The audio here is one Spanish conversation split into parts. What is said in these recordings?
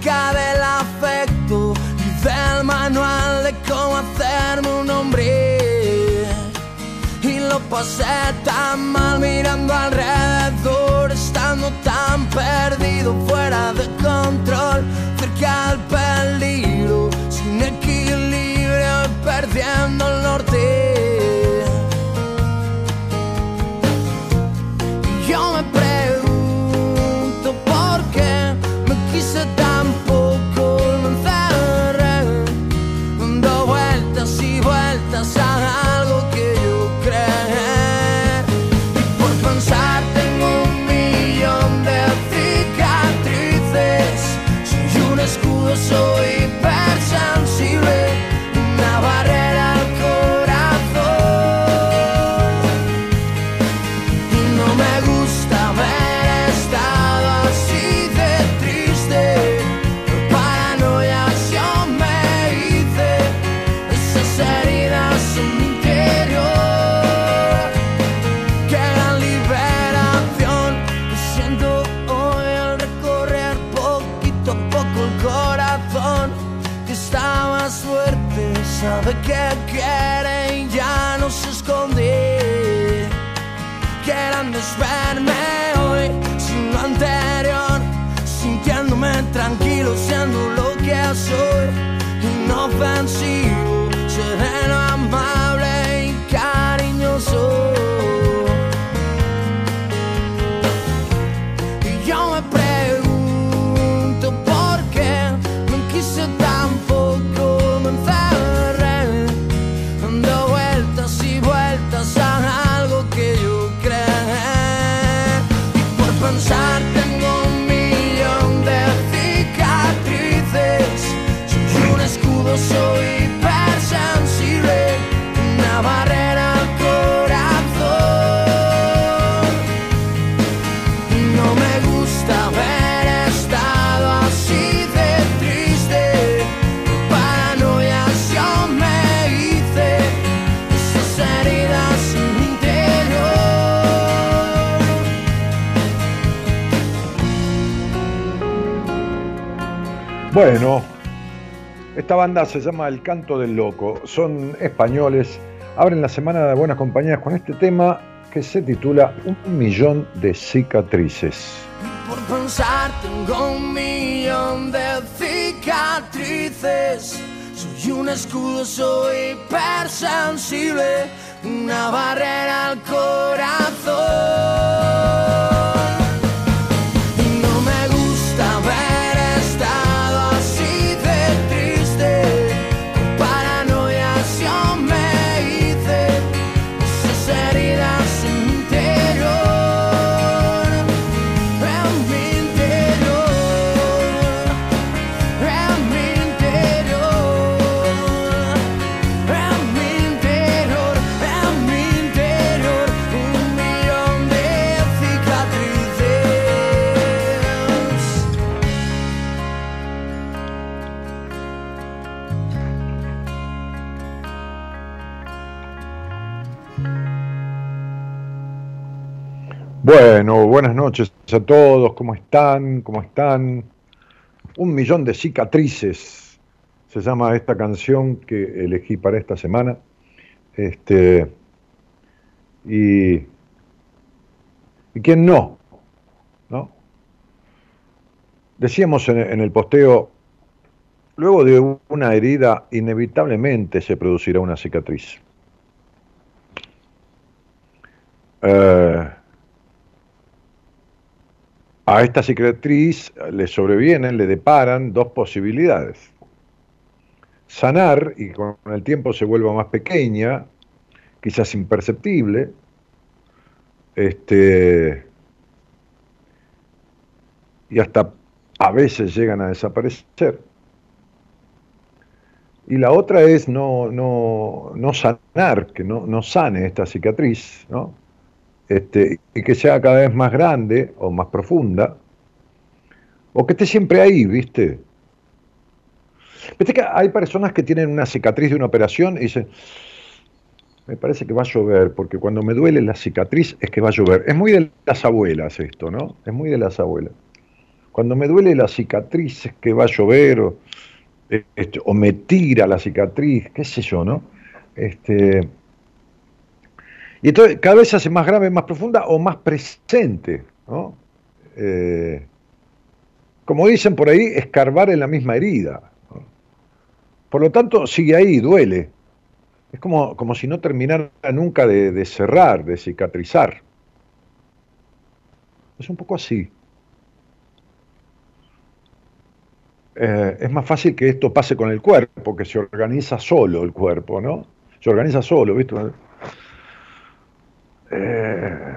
Cajón, cerca del afecto y del manual de cómo hacerme un hombre. Y lo pasé tan mal mirando alrededor, estando tan perdido, fuera de control, cerca del peligro, sin equilibrio y perdiendo el norte. Bueno, esta banda se llama El Canto del Loco. Son españoles. Abren la semana de buenas compañías con este tema que se titula Un millón de cicatrices. Por pensar tengo un millón de cicatrices. Soy un escudo, soy hipersensible, una barrera al corazón. Bueno, buenas noches a todos. ¿Cómo están? ¿Cómo están? Un millón de cicatrices se llama esta canción que elegí para esta semana. Este, y, y quién no, ¿no? Decíamos en, el posteo, luego de una herida inevitablemente se producirá una cicatriz. Eh, a esta cicatriz le sobrevienen, le deparan dos posibilidades. Sanar y con el tiempo se vuelva más pequeña, quizás imperceptible, este, y hasta a veces llegan a desaparecer. Y la otra es no, no, no sanar, que no, no sane esta cicatriz, ¿no? Este, y que sea cada vez más grande o más profunda, o que esté siempre ahí, ¿viste? Viste que hay personas que tienen una cicatriz de una operación y dicen, me parece que va a llover, porque cuando me duele la cicatriz es que va a llover. Es muy de las abuelas esto, ¿no? Es muy de las abuelas. Cuando me duele la cicatriz es que va a llover, o, este, o me tira la cicatriz, qué sé yo, ¿no? Este, y entonces cada vez se hace más grave, más profunda o más presente. ¿no? Eh, como dicen por ahí, escarbar en la misma herida. Por lo tanto, sigue ahí, duele. Es como, como si no terminara nunca de, cerrar, de cicatrizar. Es un poco así. Eh, es más fácil que esto pase con el cuerpo, que se organiza solo el cuerpo, ¿no? Se organiza solo, ¿viste? Eh,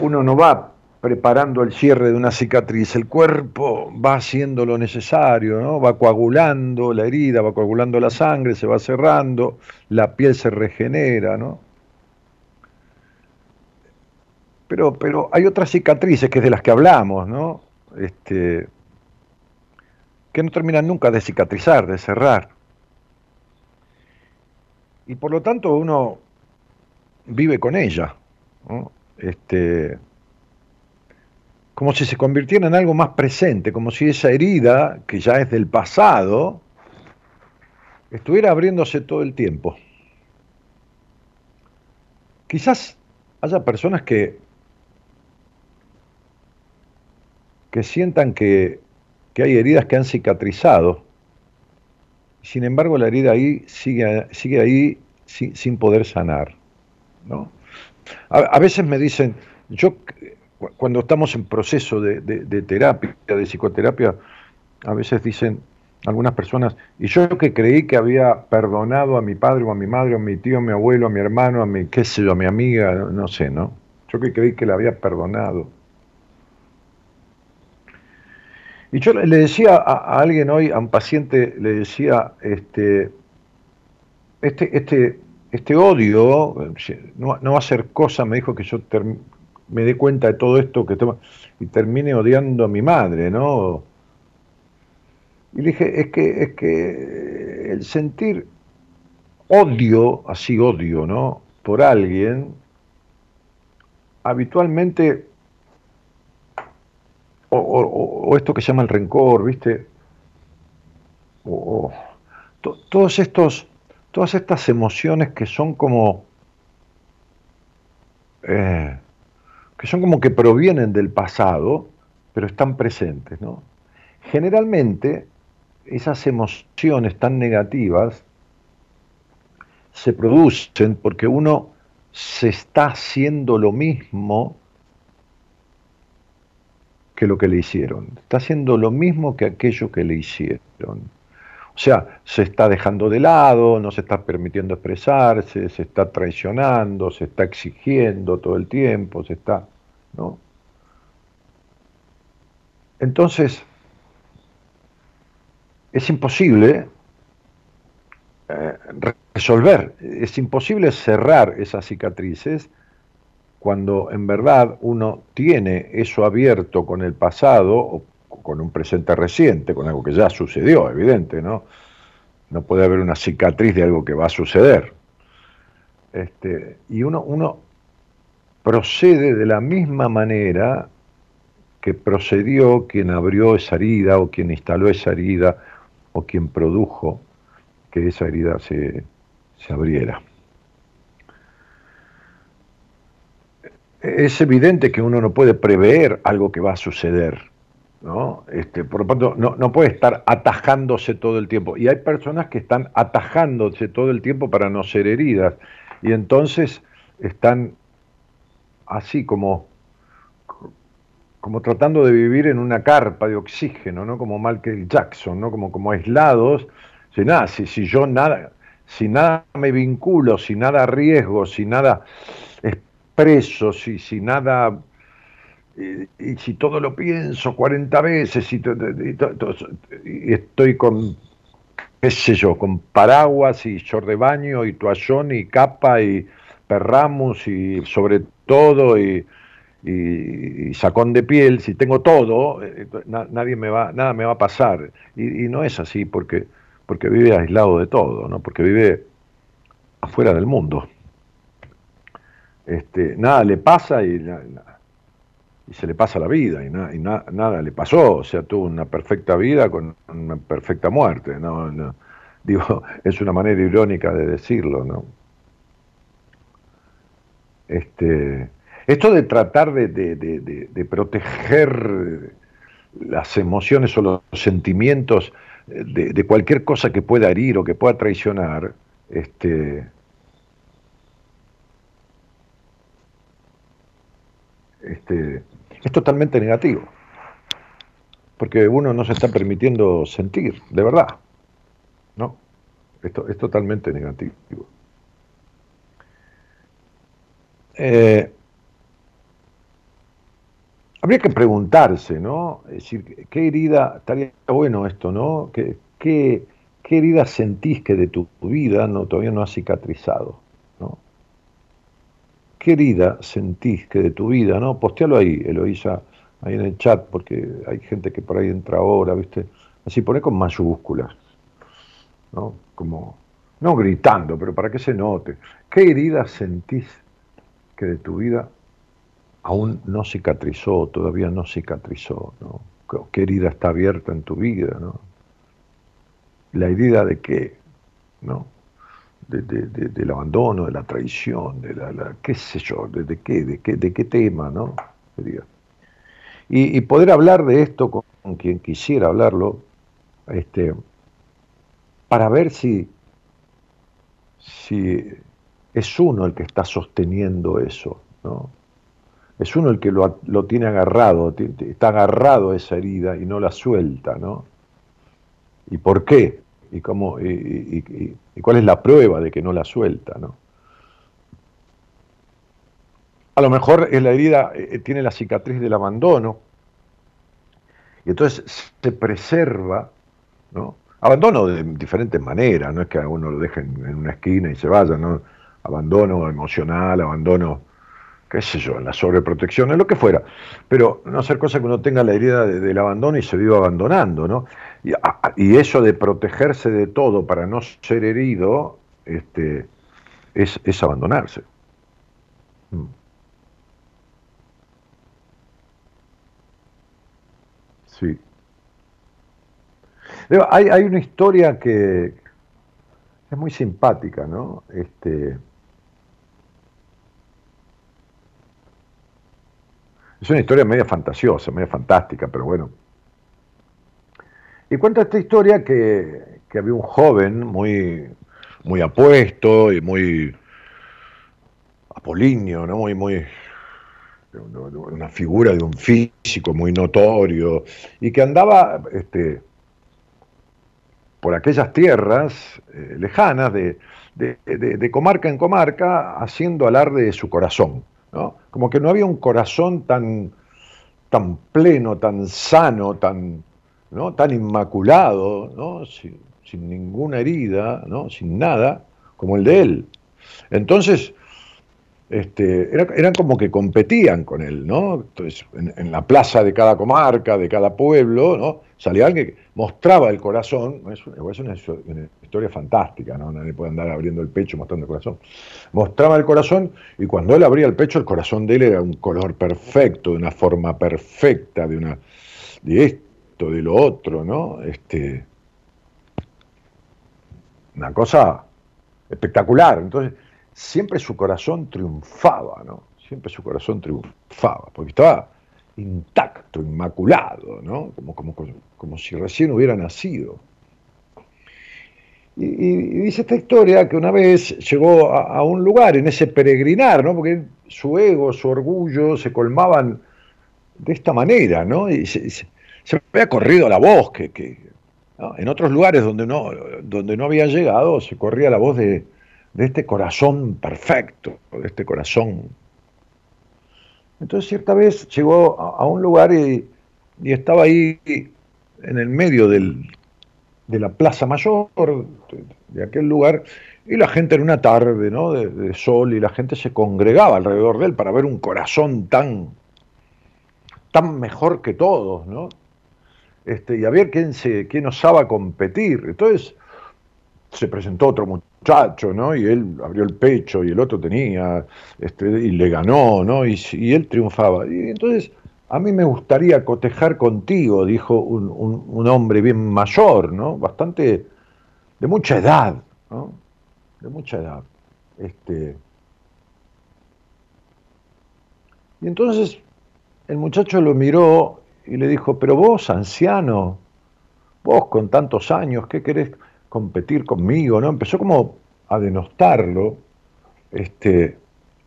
uno no va preparando el cierre de una cicatriz, el cuerpo va haciendo lo necesario, ¿no? va coagulando la herida, va coagulando la sangre, se va cerrando, la piel se regenera, ¿no? Pero, pero hay otras cicatrices que es de las que hablamos, ¿no? Este, que no terminan nunca de cicatrizar, de cerrar. Y por lo tanto uno vive con ella. Este, como si se convirtiera en algo más presente, como si esa herida, que ya es del pasado, estuviera abriéndose todo el tiempo. Quizás haya personas que, que sientan que, que hay heridas que han cicatrizado, sin embargo la herida ahí sigue, sigue ahí sin poder sanar. ¿No? A, veces me dicen, yo cuando estamos en proceso de, terapia, de psicoterapia, a veces dicen algunas personas, y yo que creí que había perdonado a mi padre o a mi madre, o a mi tío, a mi abuelo, a mi hermano, a mi, qué sé yo, a mi amiga, no sé, ¿no? Yo que creí que la había perdonado. Y yo le decía a, alguien hoy, a un paciente, le decía, este, este, este, este odio no, va a cosa, me dijo que yo me dé cuenta de todo esto que y termine odiando a mi madre, ¿no? Y le dije, es que, es que el sentir odio, así odio, ¿no? Por alguien, habitualmente, o, esto que se llama el rencor, ¿viste? O, todos estos todas estas emociones que son como eh, que son como que provienen del pasado, pero están presentes, ¿no? Generalmente esas emociones tan negativas se producen porque uno se está haciendo lo mismo que lo que le hicieron. Está haciendo lo mismo que aquello que le hicieron. O sea, se está dejando de lado, no se está permitiendo expresarse, se está traicionando, se está exigiendo todo el tiempo, se está, ¿no? Entonces, es imposible eh, resolver, es imposible cerrar esas cicatrices cuando en verdad uno tiene eso abierto con el pasado o con un presente reciente, con algo que ya sucedió, evidente, ¿no? No puede haber una cicatriz de algo que va a suceder. Este, y uno, uno procede de la misma manera que procedió quien abrió esa herida o quien instaló esa herida o quien produjo que esa herida se, se abriera. es evidente que uno no puede prever algo que va a suceder. ¿No? Este, por lo tanto, no, no puede estar atajándose todo el tiempo. Y hay personas que están atajándose todo el tiempo para no ser heridas. Y entonces están así como, como tratando de vivir en una carpa de oxígeno, ¿no? Como Michael Jackson, ¿no? Como, como aislados. Si nada, si, si yo nada, si nada me vinculo, si nada arriesgo, si nada expreso, si, si nada y, si todo lo pienso 40 veces y, estoy con, qué sé yo, con paraguas y short de baño y toallón y capa y perramos y sobre todo y, sacón de piel, si tengo todo, eh, nadie me va, nada me va a pasar. Y, no es así porque, porque vive aislado de todo, ¿no? porque vive afuera del mundo. Este, nada le pasa y y se le pasa la vida y, y nada le pasó, o sea, tuvo una perfecta vida con una perfecta muerte, no, digo, es una manera irónica de decirlo, ¿no? Este, esto de tratar de, de, proteger las emociones o los sentimientos de, cualquier cosa que pueda herir o que pueda traicionar, este, este, es totalmente negativo. Porque uno no se está permitiendo sentir, de verdad. ¿No? Esto es totalmente negativo. Eh, habría que preguntarse, ¿no? Es decir, ¿qué herida, estaría bueno esto, ¿no? ¿Qué, qué, herida sentís que de tu vida no, todavía no ha cicatrizado? ¿Qué herida sentís que de tu vida, no? Postealo ahí, Eloísa, ahí en el chat, porque hay gente que por ahí entra ahora, ¿viste? Así pone con mayúsculas, ¿no? Como, no gritando, pero para que se note. ¿Qué herida sentís que de tu vida aún no cicatrizó, todavía no cicatrizó, ¿no? ¿Qué herida está abierta en tu vida, ¿no? La herida de qué, ¿no? Del abandono, de la traición, de la, qué sé yo, de, qué, de, qué, de qué tema, ¿no? Y, poder hablar de esto con, quien quisiera hablarlo, este, para ver si, si es uno el que está sosteniendo eso, ¿no? Es uno el que lo, lo tiene agarrado, está agarrado a esa herida y no la suelta, ¿no? ¿Y por qué? y, cómo, y, cuál es la prueba de que no la suelta. ¿no? A lo mejor es la herida eh, tiene la cicatriz del abandono y entonces se preserva, ¿no? Abandono de diferentes maneras, no es que a uno lo dejen en una esquina y se vaya, ¿no? Abandono emocional, abandono qué sé yo, en la sobreprotección, en lo que fuera, pero no hacer cosa que uno tenga la herida del abandono y se viva abandonando, ¿no? Y, eso de protegerse de todo para no ser herido, este, es, abandonarse. Mm. Sí. Hay, hay, una historia que es muy simpática, ¿no? Este, Es una historia media fantasiosa, media fantástica, pero bueno. Y cuenta esta historia que, había un joven muy, muy apuesto y muy apolíneo, ¿no? Muy, muy, una figura de un físico muy notorio, y que andaba este, por aquellas tierras eh, lejanas, de, de, comarca en comarca, haciendo alarde de su corazón. Como que no había un corazón tan, tan pleno, tan sano, tan, ¿no? tan inmaculado, ¿no? sin, ninguna herida, ¿no? sin nada, como el de él. Entonces, este, eran como que competían con él, ¿no? Entonces, en, la plaza de cada comarca, de cada pueblo, ¿no? Salía alguien que mostraba el corazón, es una, es una historia fantástica, ¿no? Nadie puede andar abriendo el pecho mostrando el corazón. Mostraba el corazón y cuando él abría el pecho, el corazón de él era un color perfecto, de una forma perfecta, de una de de lo otro, ¿no? Este, una cosa espectacular. Entonces, siempre su corazón triunfaba, ¿no? siempre su corazón triunfaba, porque estaba intacto, inmaculado, ¿no? Como, como, como si recién hubiera nacido. Y, dice esta historia que una vez llegó a, un lugar en ese peregrinar, ¿no? Porque su ego, su orgullo se colmaban de esta manera, ¿no? Y se, había corrido la voz que, que en otros lugares donde no, donde no había llegado se corría la voz de, de este corazón perfecto, de este corazón. Entonces cierta vez llegó a, un lugar y, estaba ahí en el medio del, de la plaza mayor de, aquel lugar y la gente en una tarde ¿no? de, sol y la gente se congregaba alrededor de él para ver un corazón tan, tan mejor que todos, ¿no? Este, y a ver quién, se, quién osaba competir. Entonces se presentó otro muchacho, ¿no? Y él abrió el pecho y el otro tenía, este, y le ganó, ¿no? Y, él triunfaba. Y entonces, a mí me gustaría cotejar contigo, dijo un, hombre bien mayor, ¿no? Bastante, de mucha edad, ¿no? De mucha edad. Este, y entonces el muchacho lo miró y le dijo, pero vos, anciano, vos con tantos años, ¿qué querés? competir conmigo, ¿no? Empezó como a denostarlo, este,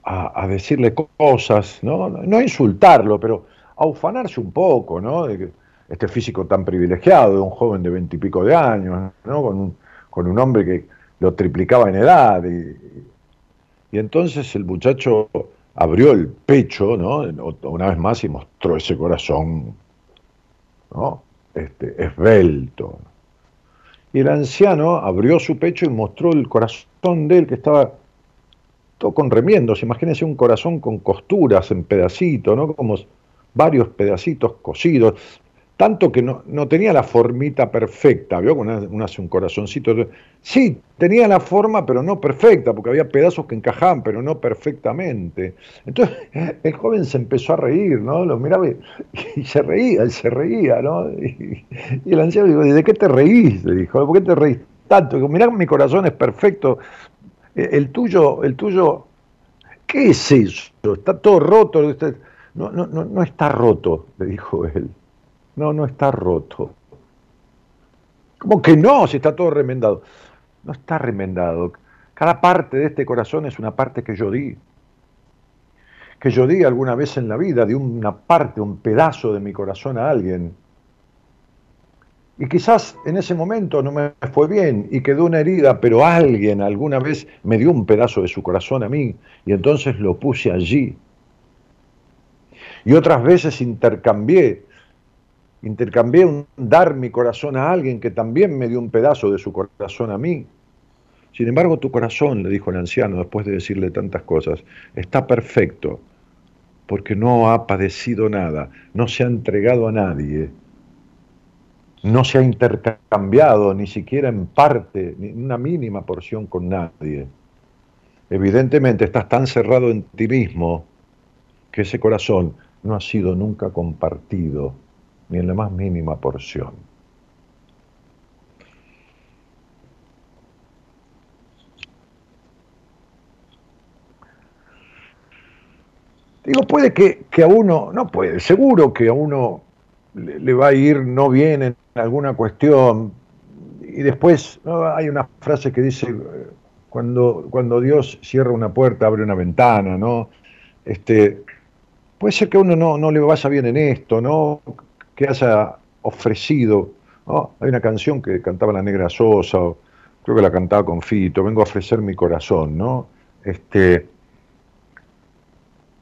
a, decirle cosas, ¿no? No insultarlo, pero a ufanarse un poco, ¿no? De este físico tan privilegiado, de un joven de veintipico de años, ¿no? Con un, con un hombre que lo triplicaba en edad. Y, y entonces el muchacho abrió el pecho, ¿no? Una vez más y mostró ese corazón, ¿no? Este, esbelto, y el anciano abrió su pecho y mostró el corazón de él que estaba todo con remiendos. Imagínense un corazón con costuras en pedacitos, ¿no? Como varios pedacitos cosidos tanto que no, tenía la formita perfecta, ¿vio? Uno hace un corazoncito. Sí, tenía la forma, pero no perfecta, porque había pedazos que encajaban, pero no perfectamente. Entonces el joven se empezó a reír, ¿no? Lo miraba y, se reía, él se reía, ¿no? Y, el anciano dijo, ¿de qué te reís? Le dijo, ¿por qué te reís tanto? Dijo, mirá, mi corazón es perfecto. E, el tuyo, el tuyo, ¿qué es eso? Está todo roto. No, no, no, no está roto, le dijo él. No, no está roto. ¿Cómo que no? Si está todo remendado. No está remendado. Cada parte de este corazón es una parte que yo di. Que yo di alguna vez en la vida, di una parte, un pedazo de mi corazón a alguien. Y quizás en ese momento no me fue bien y quedó una herida, pero alguien alguna vez me dio un pedazo de su corazón a mí y entonces lo puse allí. Y otras veces intercambié intercambié un dar mi corazón a alguien que también me dio un pedazo de su corazón a mí. Sin embargo, tu corazón, le dijo el anciano después de decirle tantas cosas, está perfecto, porque no ha padecido nada, no se ha entregado a nadie, no se ha intercambiado ni siquiera en parte, ni una mínima porción con nadie. Evidentemente estás tan cerrado en ti mismo que ese corazón no ha sido nunca compartido ni en la más mínima porción. Digo, puede que, a uno, no puede, seguro que a uno le, va a ir no bien en alguna cuestión. Y después hay una frase que dice, cuando, cuando Dios cierra una puerta, abre una ventana, ¿no? Este, puede ser que a uno no, no le vaya bien en esto, ¿no? Que haya ofrecido. Hay una canción que cantaba la Negra Sosa, creo que la cantaba con Fito, vengo a ofrecer mi corazón, ¿no? Este,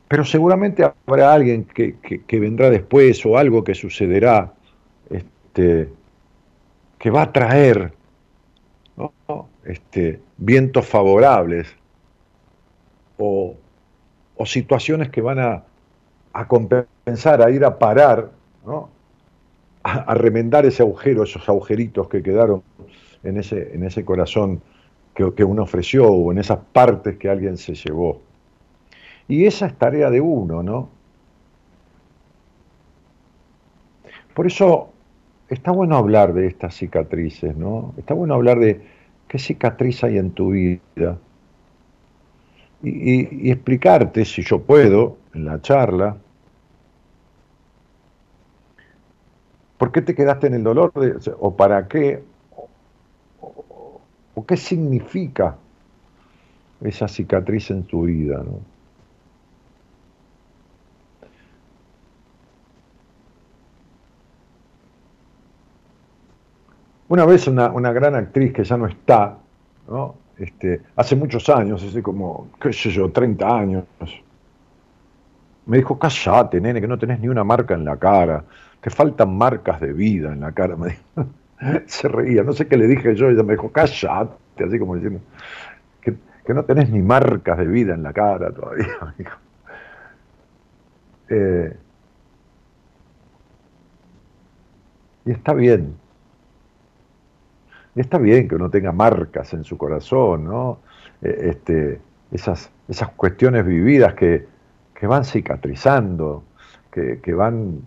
pero seguramente habrá alguien que, vendrá después o algo que sucederá este, que va a traer este, vientos favorables o, situaciones que van a, a compensar, a ir a parar ¿no? A, remendar ese agujero, esos agujeritos que quedaron en ese, en ese corazón que, que uno ofreció o en esas partes que alguien se llevó. Y esa es tarea de uno, ¿no? Por eso está bueno hablar de estas cicatrices, ¿no? Está bueno hablar de qué cicatriz hay en tu vida. y, explicarte, si yo puedo, en la charla, por qué te quedaste en el dolor o para qué, o, qué significa esa cicatriz en tu vida. Una vez una, una, gran actriz que ya no está, ¿no? Este, hace muchos años, hace como, qué sé yo, 30 años, me dijo, callate, nene, que no tenés ni una marca en la cara, te faltan marcas de vida en la cara. Me dijo. Se reía, no sé qué le dije yo, ella me dijo, callate, así como diciendo, que, no tenés ni marcas de vida en la cara todavía. Eh, y está bien, está bien que uno tenga marcas en su corazón, ¿no? E, este, esas, esas cuestiones vividas que, van cicatrizando, que, van.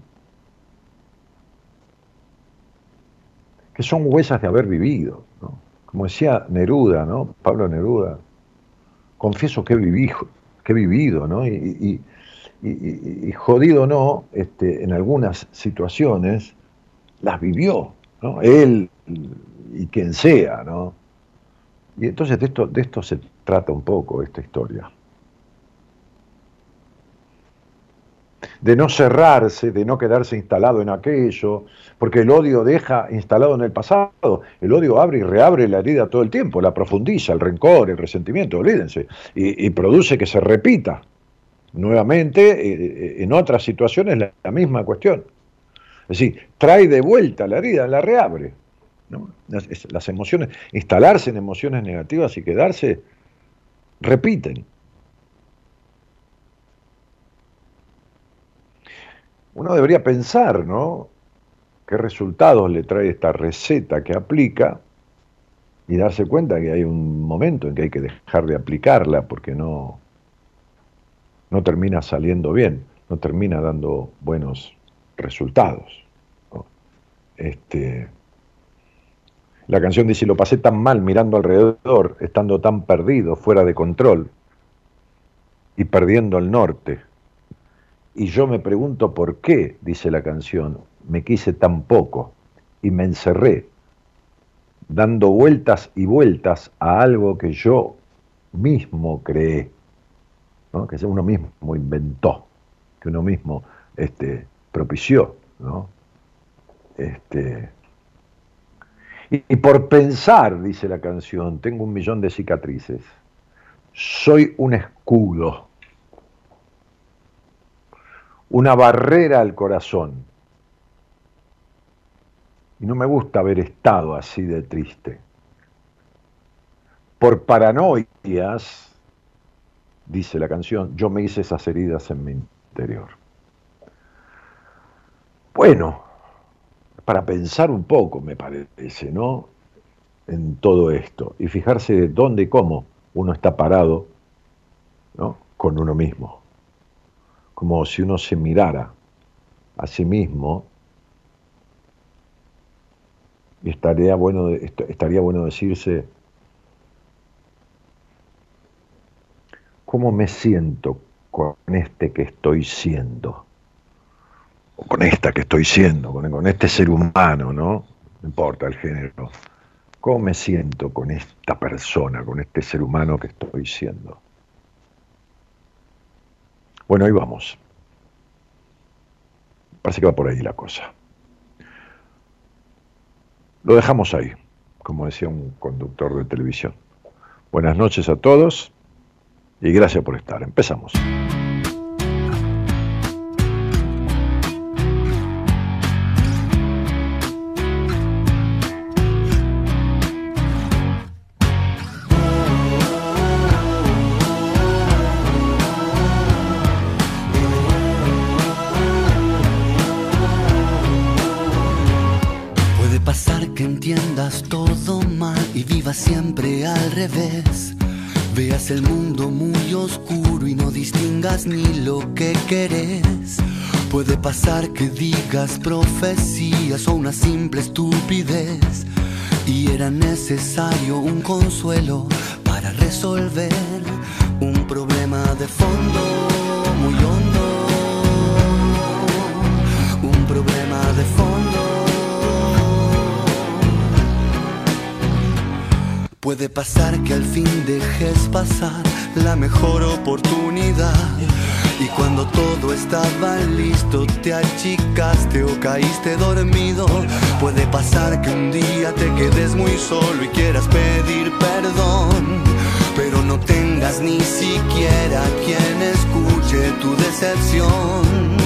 Que son huellas de haber vivido, ¿no? Como decía Neruda, ¿no? Pablo Neruda, confieso que he vivido, que he vivido, ¿no? Y, y, jodido no, este, en algunas situaciones las vivió, ¿no? Él y quien sea, ¿no? Y entonces de esto, de esto se trata un poco esta historia. De no cerrarse, de no quedarse instalado en aquello, porque el odio deja instalado en el pasado, el odio abre y reabre la herida todo el tiempo, la profundiza, el rencor, el resentimiento, olvídense, y, produce que se repita nuevamente eh, eh, en otras situaciones la misma cuestión. Es decir, trae de vuelta la herida, la reabre. Las, emociones, instalarse en emociones negativas y quedarse, repiten. Uno debería pensar, ¿no? ¿Qué resultados le trae esta receta que aplica? Y darse cuenta que hay un momento en que hay que dejar de aplicarla porque no, no termina saliendo bien, no termina dando buenos resultados. Este, la canción dice, lo pasé tan mal mirando alrededor, estando tan perdido, fuera de control y perdiendo el norte. Y yo me pregunto por qué, dice la canción, me quise tan poco y me encerré, dando vueltas y vueltas a algo que yo mismo creé, que uno mismo inventó, que uno mismo este, propició. ¿no? Este, y, por pensar, dice la canción, tengo un millón de cicatrices. Soy un escudo, una barrera al corazón. Y no me gusta haber estado así de triste. Por paranoias, dice la canción, yo me hice esas heridas en mi interior. Bueno, para pensar un poco, me parece, ¿no? En todo esto y fijarse de dónde y cómo uno está parado, ¿no? Con uno mismo. Como si uno se mirara a sí mismo y estaría bueno, estaría bueno decirse, ¿cómo me siento con este que estoy siendo? o con esta que estoy siendo, con, este ser humano, ¿no? No importa el género. ¿Cómo me siento con esta persona, con este ser humano que estoy siendo? Bueno, ahí vamos. Parece que va por ahí la cosa. Lo dejamos ahí, como decía un conductor de televisión. Buenas noches a todos y gracias por estar. Empezamos. Pasar que digas profecías o una simple estupidez. Y era necesario un consuelo para resolver un problema de fondo muy hondo, un problema de fondo. Puede pasar que al fin dejes pasar la mejor oportunidad. Estaba listo te achicaste o caíste dormido. Puede pasar que un día te quedes muy solo y quieras pedir perdón. Pero no tengas ni siquiera quien escuche tu decepción.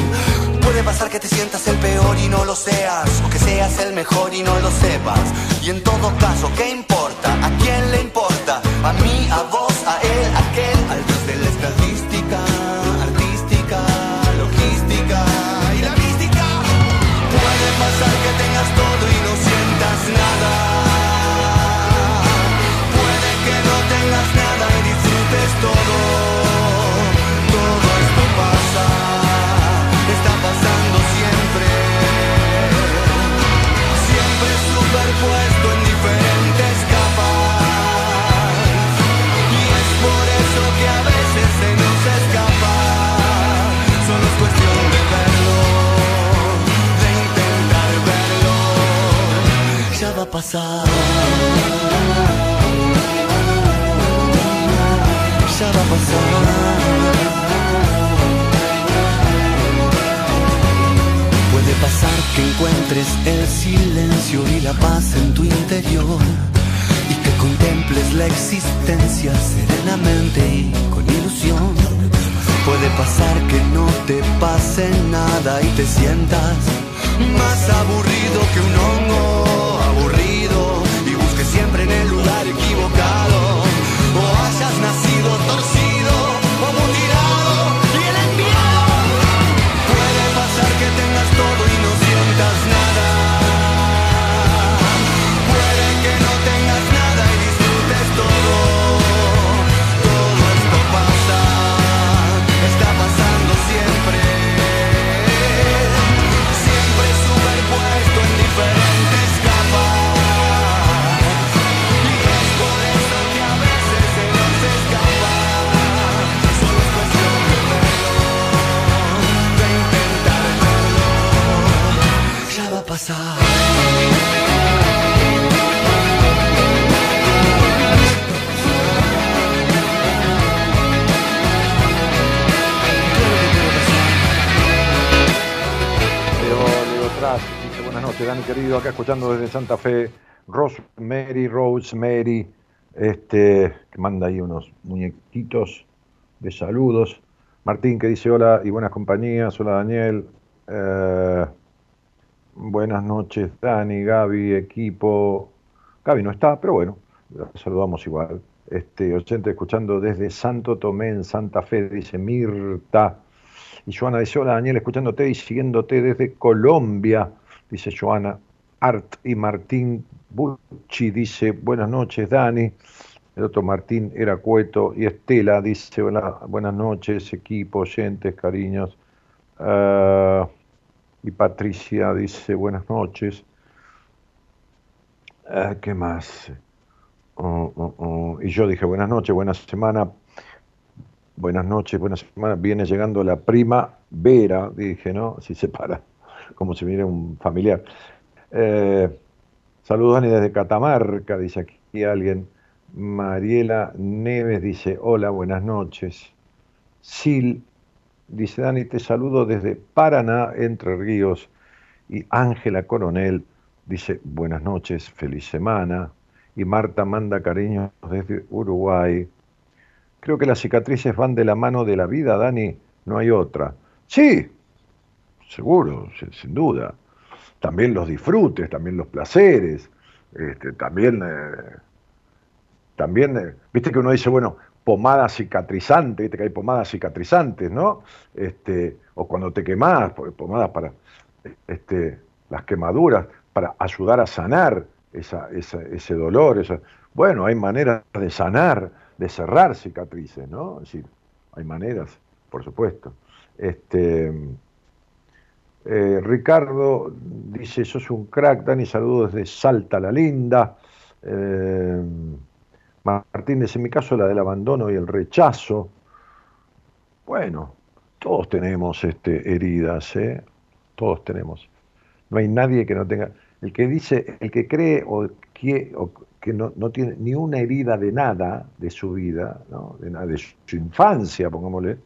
Puede pasar que te sientas el peor y no lo seas, o que seas el mejor y no lo sepas. Y en todo caso, ¿qué importa? ¿A quién le importa? ¿A mí, a vos, a él, a aquel? Al dios de pasar. Ya va a pasar. Puede pasar que encuentres el silencio y la paz en tu interior y que contemples la existencia serenamente y con ilusión. Puede pasar que no te pase nada y te sientas más aburrido que un hongo pasar. Dice buenas noches, Dani querido, acá escuchando desde Santa Fe, Rosemary, Rosemary, este, que manda ahí unos muñequitos de saludos. Martín que dice hola y buenas compañías, hola Daniel. Eh, buenas noches Dani, Gaby, equipo. Gaby no está, pero bueno, la saludamos igual. Este, oyente escuchando desde Santo Tomé en Santa Fe, dice Mirta. Y Joana dice, hola Daniel, escuchándote y siguiéndote desde Colombia, dice Joana. Art y Martín Bucci dice, buenas noches Dani. El otro Martín era Cueto y Estela dice, "Hola, buenas noches equipo, oyentes, cariños. Ah, y Patricia dice, buenas noches. Ah, ¿Qué más? Oh, oh, oh. Y yo dije, buenas noches, buena semana. Buenas noches, buena semana. Viene llegando la prima Vera, dije, ¿no? Si se para, como si viene un familiar. Eh, saludos, Dani, desde Catamarca, dice aquí alguien. Mariela Neves dice, hola, buenas noches. Sil dice, Dani, te saludo desde Paraná, Entre Ríos. Y Ángela Coronel dice, buenas noches, feliz semana. Y Marta manda cariños desde Uruguay. Creo que las cicatrices van de la mano de la vida, Dani, no hay otra. Sí, seguro, sin, duda. También los disfrutes, también los placeres, este, también, eh, también, eh, viste que uno dice, bueno, pomada cicatrizante, viste que hay pomadas cicatrizantes, ¿no? Este, o cuando te quemás, pomadas para este, las quemaduras, para ayudar a sanar esa, ese dolor. esa- Bueno, hay maneras de sanar, de cerrar cicatrices, ¿no? Es decir, hay maneras, por supuesto. Este, eh, Ricardo dice, sos un crack, Dani, saludos desde Salta la Linda. Eh, Martínez, en mi caso la del abandono y el rechazo. Bueno, todos tenemos este, heridas, ¿eh? todos tenemos. No hay nadie que no tenga. El que dice, el que cree o, que, que no, tiene ni una herida de nada de su vida, de, nada, de su infancia, pongámosle,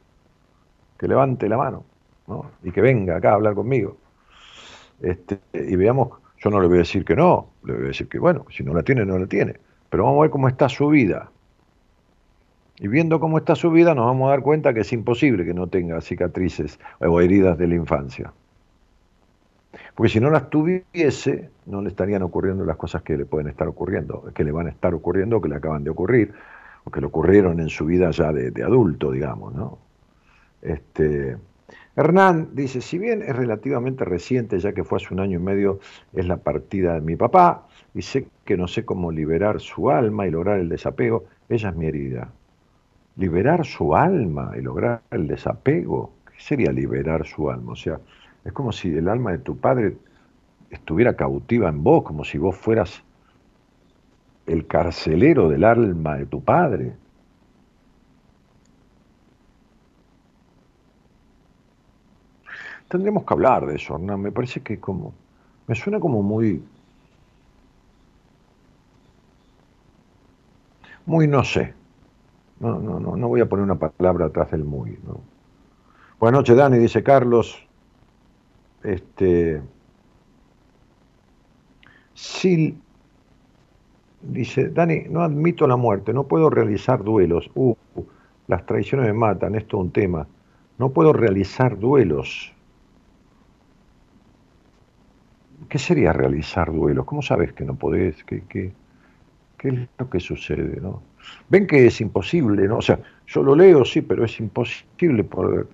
que levante la mano y que venga acá a hablar conmigo. Este, y veamos, yo no le voy a decir que no, le voy a decir que bueno, si no la tiene, no la tiene. Pero vamos a ver cómo está su vida. Y viendo cómo está su vida, nos vamos a dar cuenta que es imposible que no tenga cicatrices o heridas de la infancia. Porque si no las tuviese, no le estarían ocurriendo las cosas que le pueden estar ocurriendo, que le van a estar ocurriendo, que le acaban de ocurrir, o que le ocurrieron en su vida ya de, de adulto, digamos, ¿no? Este, Hernán dice, si bien es relativamente reciente, ya que fue hace un año y medio, es la partida de mi papá, y sé que no sé cómo liberar su alma y lograr el desapego, ella es mi herida. Liberar su alma y lograr el desapego, ¿qué sería liberar su alma? O sea, es como si el alma de tu padre estuviera cautiva en vos, como si vos fueras el carcelero del alma de tu padre. Tendremos que hablar de eso, Hernán. Me parece que como. Me suena como muy. Muy no sé. No, no, no, no voy a poner una palabra atrás del muy. ¿no? Buenas noches, Dani, dice Carlos. Este. Sí, dice, Dani, no admito la muerte, no puedo realizar duelos. Uh, las traiciones me matan, esto es un tema. No puedo realizar duelos. ¿Qué sería realizar duelos? ¿Cómo sabes que no podés? ¿Qué, es lo que sucede? Ven que es imposible, ¿no? O sea, yo lo leo, sí, pero es imposible poder.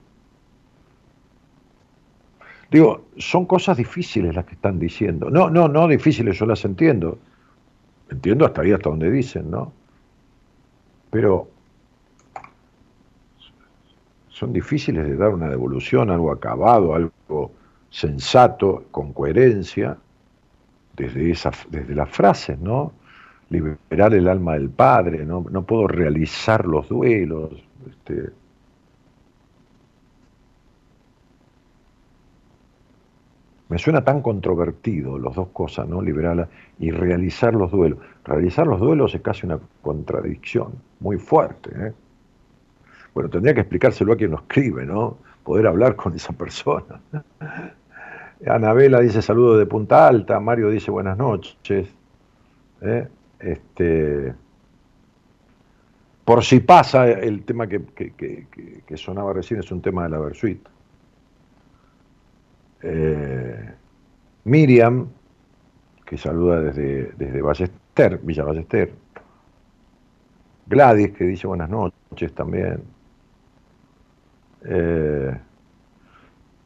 Digo, son cosas difíciles las que están diciendo. No, no, no difíciles, yo las entiendo. Entiendo hasta ahí, hasta donde dicen, ¿no? Pero son difíciles de dar una devolución, algo acabado, algo sensato, con coherencia, desde, esa, desde las frases, ¿no? Liberar el alma del Padre, no, no puedo realizar los duelos. Este, me suena tan controvertido las dos cosas, ¿no? Liberar y realizar los duelos. Realizar los duelos es casi una contradicción muy fuerte. ¿eh? Bueno, tendría que explicárselo a quien lo escribe, ¿no? Poder hablar con esa persona. Anabela dice saludos de Punta Alta, Mario dice buenas noches. ¿eh? Este, por si pasa, el tema que, sonaba recién es un tema de la Versuit. Eh, Miriam, que saluda desde, desde Ballester, Villa Ballester. Gladys, que dice buenas noches también. Eh,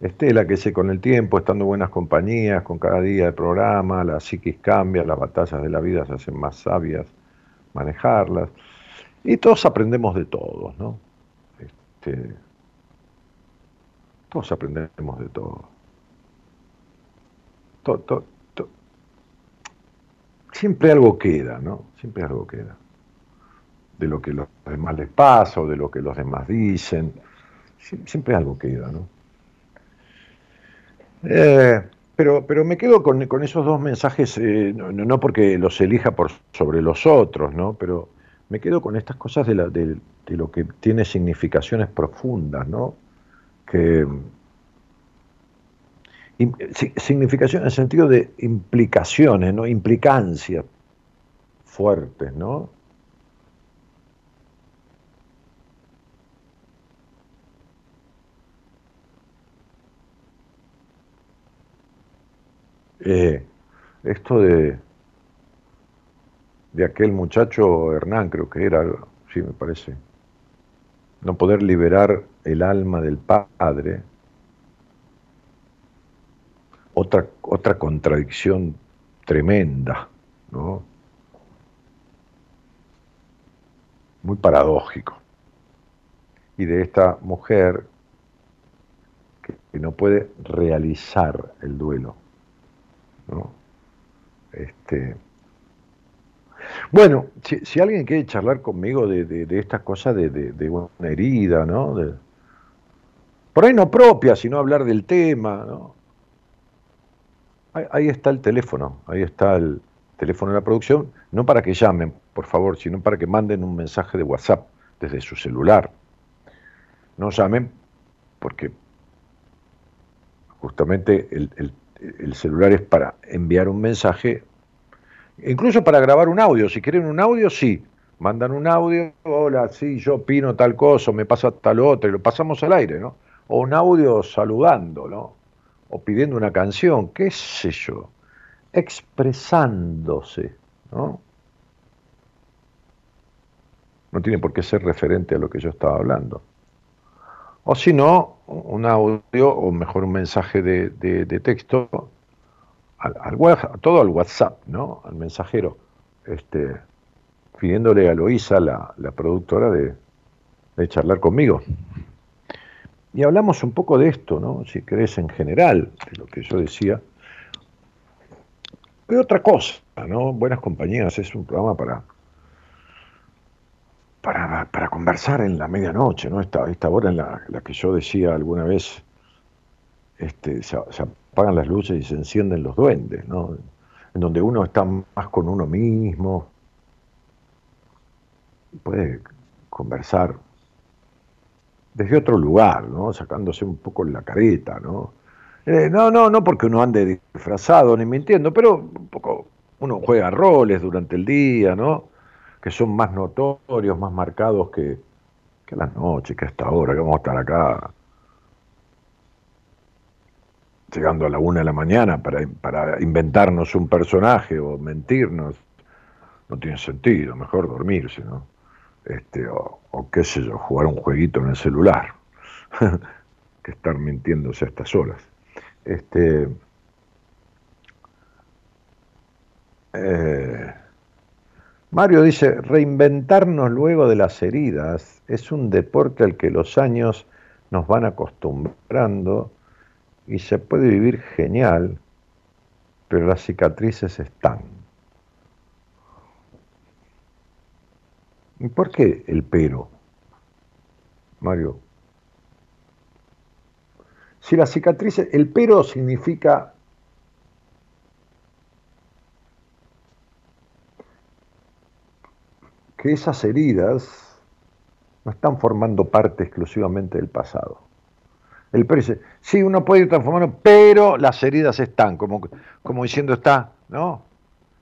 Estela, que sé, con el tiempo, estando en buenas compañías, con cada día de programa, la psiquis cambia, las batallas de la vida se hacen más sabias, manejarlas. Y todos aprendemos de todos, ¿no? Este, todos aprendemos de todo. Siempre algo queda, ¿no? Siempre algo queda. De lo que los demás les pasa o de lo que los demás dicen. Siempre algo queda, ¿no? Eh, pero, pero me quedo con, esos dos mensajes, eh, no, porque los elija por sobre los otros, ¿no? pero me quedo con estas cosas de, la, de, lo que tiene significaciones profundas, ¿no? que significación en el sentido de implicaciones, ¿no? implicancias fuertes, ¿no? Eh, esto de, de aquel muchacho Hernán, creo que era, sí, me parece, no poder liberar el alma del padre, otra, otra contradicción tremenda, ¿no? Muy paradójico. Y de esta mujer que no puede realizar el duelo. ¿No? Este, Bueno, si, alguien quiere charlar conmigo de, estas cosas de, una herida, ¿no? por ahí no propia, sino hablar del tema. Ahí, está el teléfono, ahí está el teléfono de la producción, no para que llamen, por favor, sino para que manden un mensaje de WhatsApp desde su celular. No llamen porque justamente el, celular es para enviar un mensaje, incluso para grabar un audio. Si quieren un audio, sí. Mandan un audio, hola, sí, yo opino tal cosa, me pasa tal otra, y lo pasamos al aire, ¿no? O un audio saludando, ¿no? O pidiendo una canción, qué sé yo, expresándose, ¿no? No tiene por qué ser referente a lo que yo estaba hablando. O si no, un audio o mejor un mensaje de, texto, al, todo al WhatsApp, ¿no? Al mensajero, este, pidiéndole a Loisa, la, productora, de, charlar conmigo. Y hablamos un poco de esto, ¿no? Si querés en general, de lo que yo decía. Pero otra cosa, ¿no? Buenas compañías es un programa para para, conversar en la medianoche, ¿no? Esta, esta hora en la, que yo decía alguna vez, este, se, apagan las luces y se encienden los duendes, ¿no? En donde uno está más con uno mismo, puede conversar desde otro lugar, ¿no? Sacándose un poco la careta, ¿no? Eh, no, no, no porque uno ande disfrazado ni mintiendo, pero un poco uno juega roles durante el día, ¿no? Que son más notorios, más marcados que, que las noches, que hasta ahora, que vamos a estar acá llegando a la una de la mañana para, para inventarnos un personaje o mentirnos, no tiene sentido, mejor dormirse, ¿no? Este, o, o qué sé yo, jugar un jueguito en el celular, que estar mintiéndose a estas horas. Este, eh, Mario dice, reinventarnos luego de las heridas es un deporte al que los años nos van acostumbrando y se puede vivir genial, pero las cicatrices están. ¿Y por qué el pero? Mario. Si las cicatrices, el pero significa que esas heridas no están formando parte exclusivamente del pasado. El dice, sí, uno puede ir transformando, pero las heridas están, como, como diciendo está, ¿no?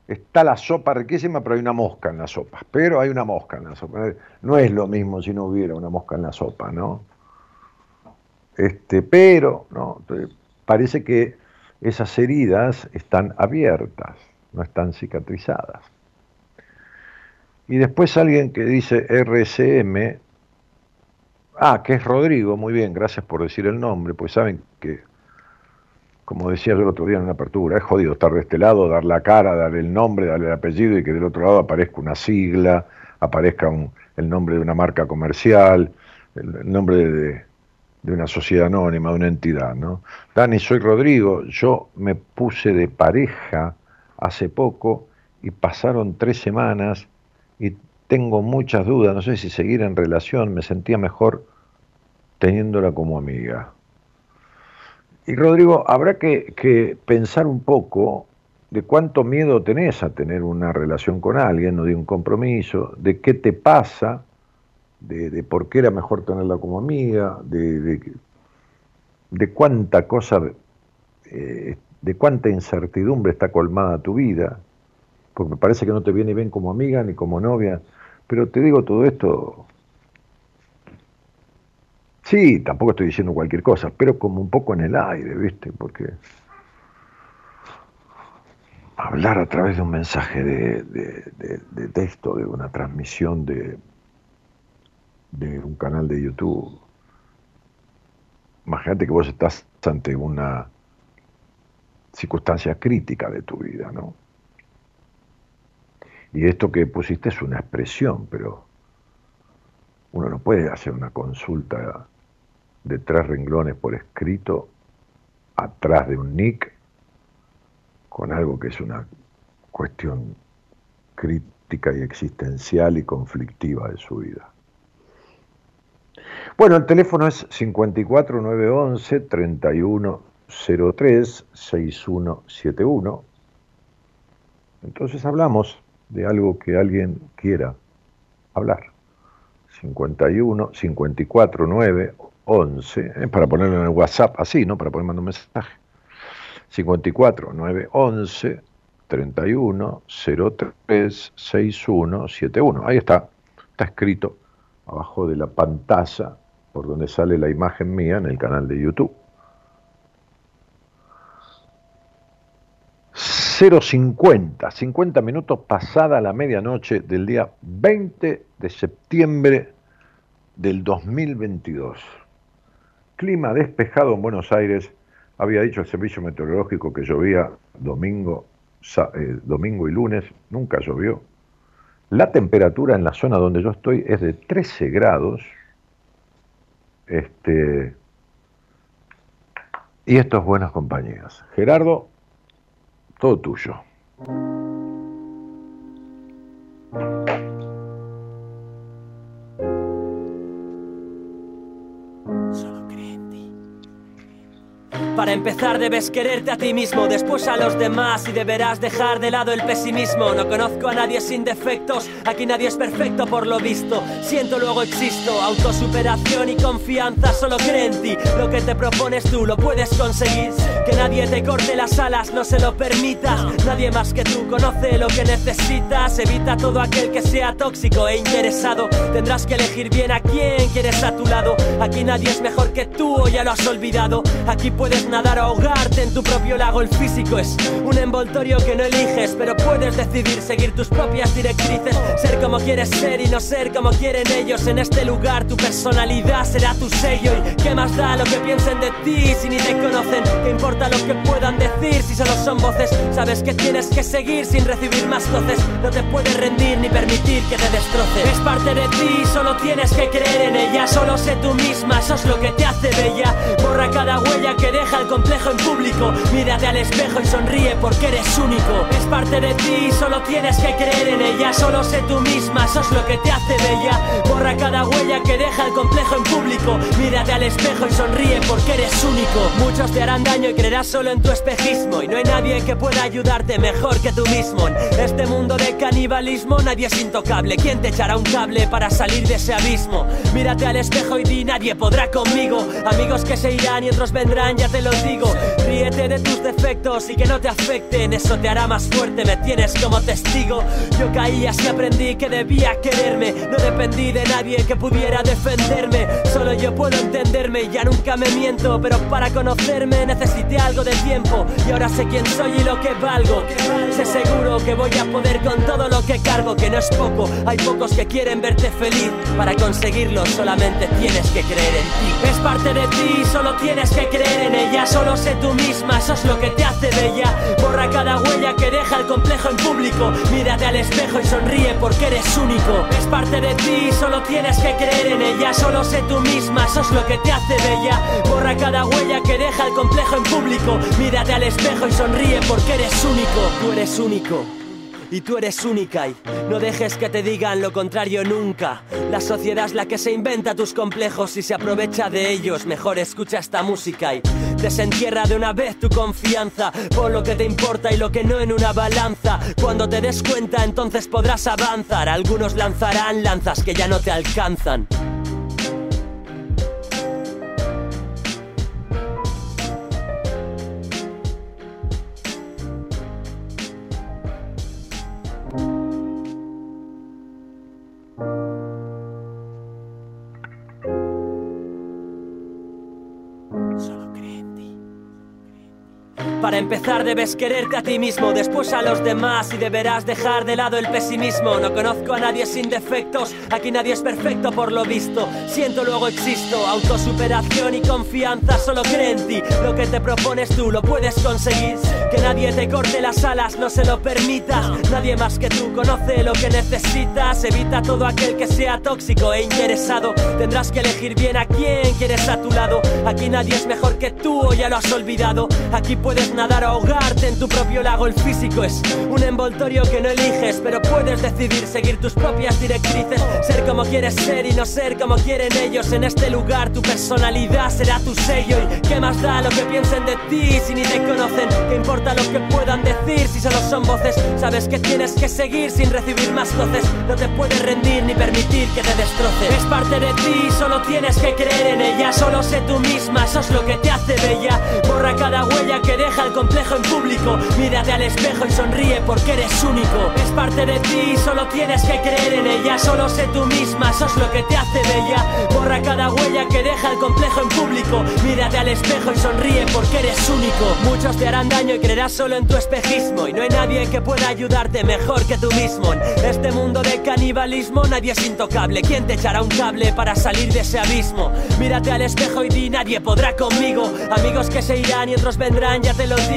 Está la sopa riquísima, pero hay una mosca en la sopa. Pero hay una mosca en la sopa. No es lo mismo si no hubiera una mosca en la sopa, ¿no? Este, pero, ¿no? parece que esas heridas están abiertas, no están cicatrizadas. Y después alguien que dice RCM, ah, que es Rodrigo, muy bien, gracias por decir el nombre, pues saben que, como decía yo el otro día en una apertura, es jodido estar de este lado, dar la cara, dar el nombre, darle el apellido y que del otro lado aparezca una sigla, aparezca el nombre de una marca comercial, el, nombre de, de una sociedad anónima, de una entidad, ¿no? Dani, soy Rodrigo, yo me puse de pareja hace poco y pasaron tres semanas y tengo muchas dudas, no sé si seguir en relación, me sentía mejor teniéndola como amiga. Y Rodrigo, habrá que, pensar un poco de cuánto miedo tenés a tener una relación con alguien o de un compromiso, de qué te pasa, de, por qué era mejor tenerla como amiga, de, de, cuánta cosa, eh, de cuánta incertidumbre está colmada tu vida, porque me parece que no te viene bien como amiga ni como novia, pero te digo todo esto, sí, tampoco estoy diciendo cualquier cosa, pero como un poco en el aire, ¿viste? Porque hablar a través de un mensaje de, texto, de una transmisión de, de un canal de YouTube, imagínate que vos estás ante una circunstancia crítica de tu vida, ¿no? Y esto que pusiste es una expresión, pero uno no puede hacer una consulta de tres renglones por escrito atrás de un nick con algo que es una cuestión crítica y existencial y conflictiva de su vida. Bueno, el teléfono es 54911 3103 6171. Entonces hablamos de algo que alguien quiera hablar. 51 54 9 11, eh, para ponerlo en el WhatsApp así, ¿no? Para poder mandar un mensaje. 54 9 11 31 03 61 71. Ahí está, está escrito abajo de la pantalla por donde sale la imagen mía en el canal de YouTube. 050, 50 minutos pasada la medianoche del día 20 de septiembre del 2022. Clima despejado en Buenos Aires. Había dicho el servicio meteorológico que llovía domingo, eh, domingo y lunes. Nunca llovió. La temperatura en la zona donde yo estoy es de 13 grados. Este, y esto es buenas compañías. Gerardo, todo tuyo. Para empezar debes quererte a ti mismo, después a los demás y deberás dejar de lado el pesimismo. No conozco a nadie sin defectos, aquí nadie es perfecto por lo visto. Siento luego existo, autosuperación y confianza, solo cree en ti. Lo que te propones tú lo puedes conseguir. Que nadie te corte las alas, no se lo permitas. Nadie más que tú conoce lo que necesitas. Evita todo aquel que sea tóxico e interesado. Tendrás que elegir bien a quién quieres a tu lado. Aquí nadie es mejor que tú o ya lo has olvidado. Aquí puedes nadar o ahogarte en tu propio lago. El físico es un envoltorio que no eliges, pero puedes decidir seguir tus propias directrices. Ser como quieres ser y no ser como quieren ellos. En este lugar tu personalidad será tu sello. ¿Y qué más da lo que piensen de ti si ni te conocen? ¿Qué importa lo que puedan decir si solo son voces? Sabes que tienes que seguir sin recibir más voces. No te puedes rendir ni permitir que te destrocen. Es parte de ti, solo tienes que creer en ella. Solo sé tú misma, eso es lo que te hace bella. Borra cada huella que deja el complejo en público. Mírate al espejo y sonríe porque eres único. Es parte de ti, solo tienes que creer en ella. Solo sé tú misma, eso es lo que te hace bella. Borra cada huella que deja el complejo en público. Mírate al espejo y sonríe porque eres único. Muchos te harán daño y creerás solo en tu espejismo. Y no hay nadie que pueda ayudarte mejor que tú mismo. En este mundo de canibalismo nadie es intocable. ¿Quién te echará un cable para salir de ese abismo? Mírate al espejo y di nadie podrá conmigo. Amigos que se irán y otros vendrán, ya te lo digo. Ríete de tus defectos y que no te afecten, eso te hará más fuerte, me tienes como testigo. Yo caí así aprendí que debía quererme, no dependí de nadie que pudiera defenderme. Solo yo puedo entenderme, ya nunca me miento, pero para conocerme necesité algo de tiempo y ahora sé quién soy y lo que valgo. Sé seguro que voy a poder con todo lo que cargo, que no es poco. Hay pocos que quieren verte feliz, para conseguirlo solamente tienes que creer en ti. Es parte de ti, solo tienes que creer en ella solo sé tú misma, eso es lo que te hace bella. Borra cada huella que deja el complejo en público. Mírate al espejo y sonríe porque eres único. Es parte de ti, solo tienes que creer en ella. Solo sé tú misma, eso es lo que te hace bella. Borra cada huella que deja el complejo en público. Mírate al espejo y sonríe porque eres único. Tú eres único y tú eres única y no dejes que te digan lo contrario nunca. La sociedad es la que se inventa tus complejos y se aprovecha de ellos. Mejor escucha esta música y desentierra de una vez tu confianza. Pon lo que te importa y lo que no en una balanza. Cuando te des cuenta entonces podrás avanzar. Algunos lanzarán lanzas que ya no te alcanzan. Empezar debes quererte a ti mismo, después a los demás y deberás dejar de lado el pesimismo. No conozco a nadie sin defectos, aquí nadie es perfecto por lo visto. Siento luego existo, autosuperación y confianza, solo cree en ti. Lo que te propones tú lo puedes conseguir. Que nadie te corte las alas, no se lo permitas. Nadie más que tú conoce lo que necesitas. Evita todo aquel que sea tóxico e interesado. Tendrás que elegir bien a quién quieres a tu lado. Aquí nadie es mejor que tú o ya lo has olvidado. Aquí puedes nada o ahogarte en tu propio lago. El físico es un envoltorio que no eliges, pero puedes decidir seguir tus propias directrices. Ser como quieres ser y no ser como quieren ellos. En este lugar tu personalidad será tu sello. ¿Y qué más da lo que piensen de ti si ni te conocen? ¿Qué importa lo que puedan decir si solo son voces? Sabes que tienes que seguir sin recibir más voces. No te puedes rendir ni permitir que te destroce. Es parte de ti, solo tienes que creer en ella. Solo sé tú misma, eso es lo que te hace bella. Borra cada huella que deja el complejo en público. Mírate al espejo y sonríe porque eres único. Es parte de ti, solo tienes que creer en ella. Solo sé tú misma, eso es lo que te hace bella. Borra cada huella que deja el complejo en público. Mírate al espejo y sonríe porque eres único. Muchos te harán daño y creerás solo en tu espejismo. Y no hay nadie que pueda ayudarte mejor que tú mismo. En este mundo de canibalismo nadie es intocable. ¿Quién te echará un cable para salir de ese abismo? Mírate al espejo y di nadie podrá conmigo. Amigos que se irán y otros vendrán, ya te lo digo.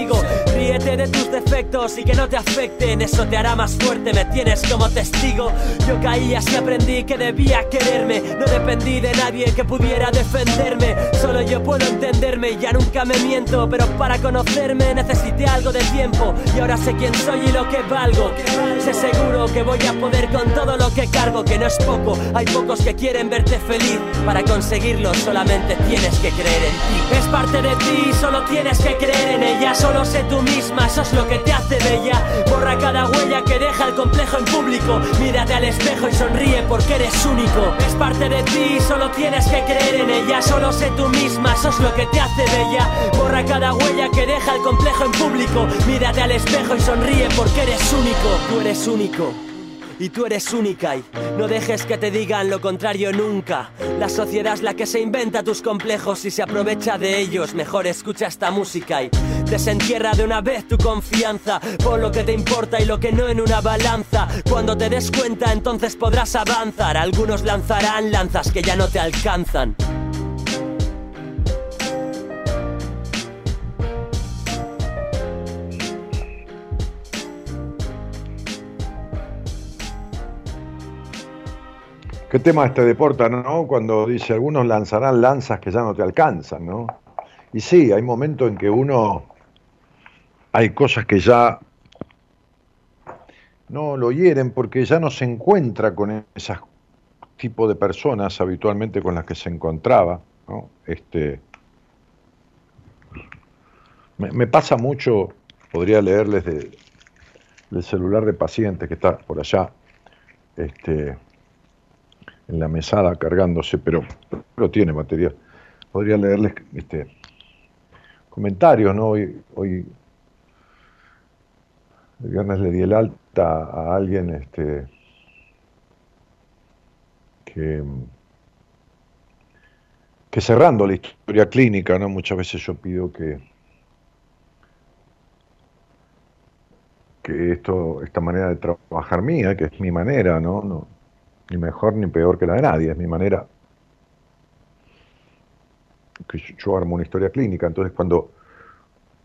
Ríete de tus defectos y que no te afecten. Eso te hará más fuerte, me tienes como testigo. Yo caí así aprendí que debía quererme. No dependí de nadie que pudiera defenderme. Solo yo puedo entenderme, ya nunca me miento. Pero para conocerme necesité algo de tiempo. Y ahora sé quién soy y lo que valgo. Sé seguro que voy a poder con todo lo que cargo, que no es poco. Hay pocos que quieren verte feliz. Para conseguirlo solamente tienes que creer en ti. Es parte de ti, solo tienes que creer en ella. Sé tú misma, eso es lo que te hace bella. Borra cada huella que deja el complejo en público. Mírate al espejo y sonríe porque eres único. Es parte de ti, solo tienes que creer en ella. Solo sé tú misma, eso es lo que te hace bella. Borra cada huella que deja el complejo en público. Mírate al espejo y sonríe porque eres único. Tú eres único y tú eres única y no dejes que te digan lo contrario nunca. La sociedad es la que se inventa tus complejos y se aprovecha de ellos. Mejor escucha esta música y desentierra de una vez tu confianza. Pon lo que te importa y lo que no en una balanza. Cuando te des cuenta entonces podrás avanzar. Algunos lanzarán lanzas que ya no te alcanzan. ¿Qué tema este deporta, no? Cuando dice algunos lanzarán lanzas que ya no te alcanzan, ¿no? Y sí, hay momentos en que uno hay cosas que ya no lo hieren porque ya no se encuentra con ese tipo de personas habitualmente con las que se encontraba, ¿no? Este me, pasa mucho, podría leerles de, del celular de paciente que está por allá, este en la mesada cargándose, pero, pero tiene material. Podría leerles este, comentarios, ¿no? Hoy, hoy el viernes le di el alta a alguien este, que, que cerrando la historia clínica, ¿no? Muchas veces yo pido que, que esto, esta manera de trabajar mía, que es mi manera, ¿no? no ni mejor ni peor que la de nadie, es mi manera. Que yo armo una historia clínica, entonces cuando,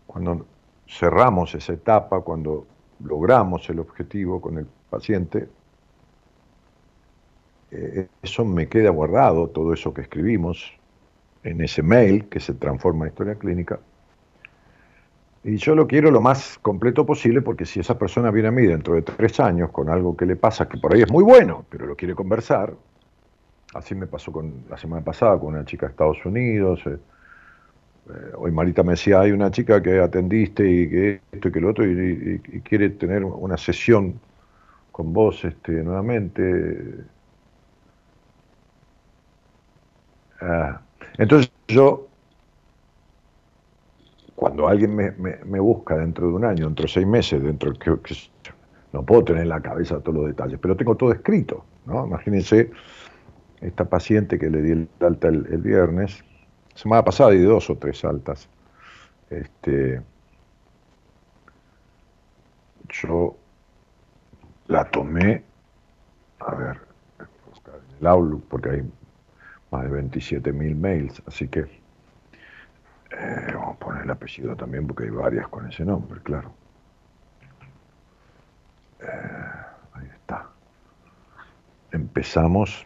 cuando cerramos esa etapa, cuando logramos el objetivo con el paciente, eh, eso me queda guardado, todo eso que escribimos en ese mail que se transforma en historia clínica, y yo lo quiero lo más completo posible porque si esa persona viene a mí dentro de tres años con algo que le pasa, que por ahí es muy bueno, pero lo quiere conversar, así me pasó con la semana pasada con una chica de Estados Unidos, eh, eh, hoy Marita me decía, hay una chica que atendiste y que esto y que lo otro y, quiere tener una sesión con vos este, nuevamente. Ah, entonces yo cuando alguien me, busca dentro de un año, dentro de seis meses, dentro de que, no puedo tener en la cabeza todos los detalles, pero tengo todo escrito, ¿no? Imagínense esta paciente que le di el alta el, viernes, semana pasada y dos o tres altas. Este, yo la tomé, a ver, en el Outlook, porque hay más de 27.000 mails, así que eh, vamos a poner el apellido también porque hay varias con ese nombre, claro. Eh, ahí está. Empezamos.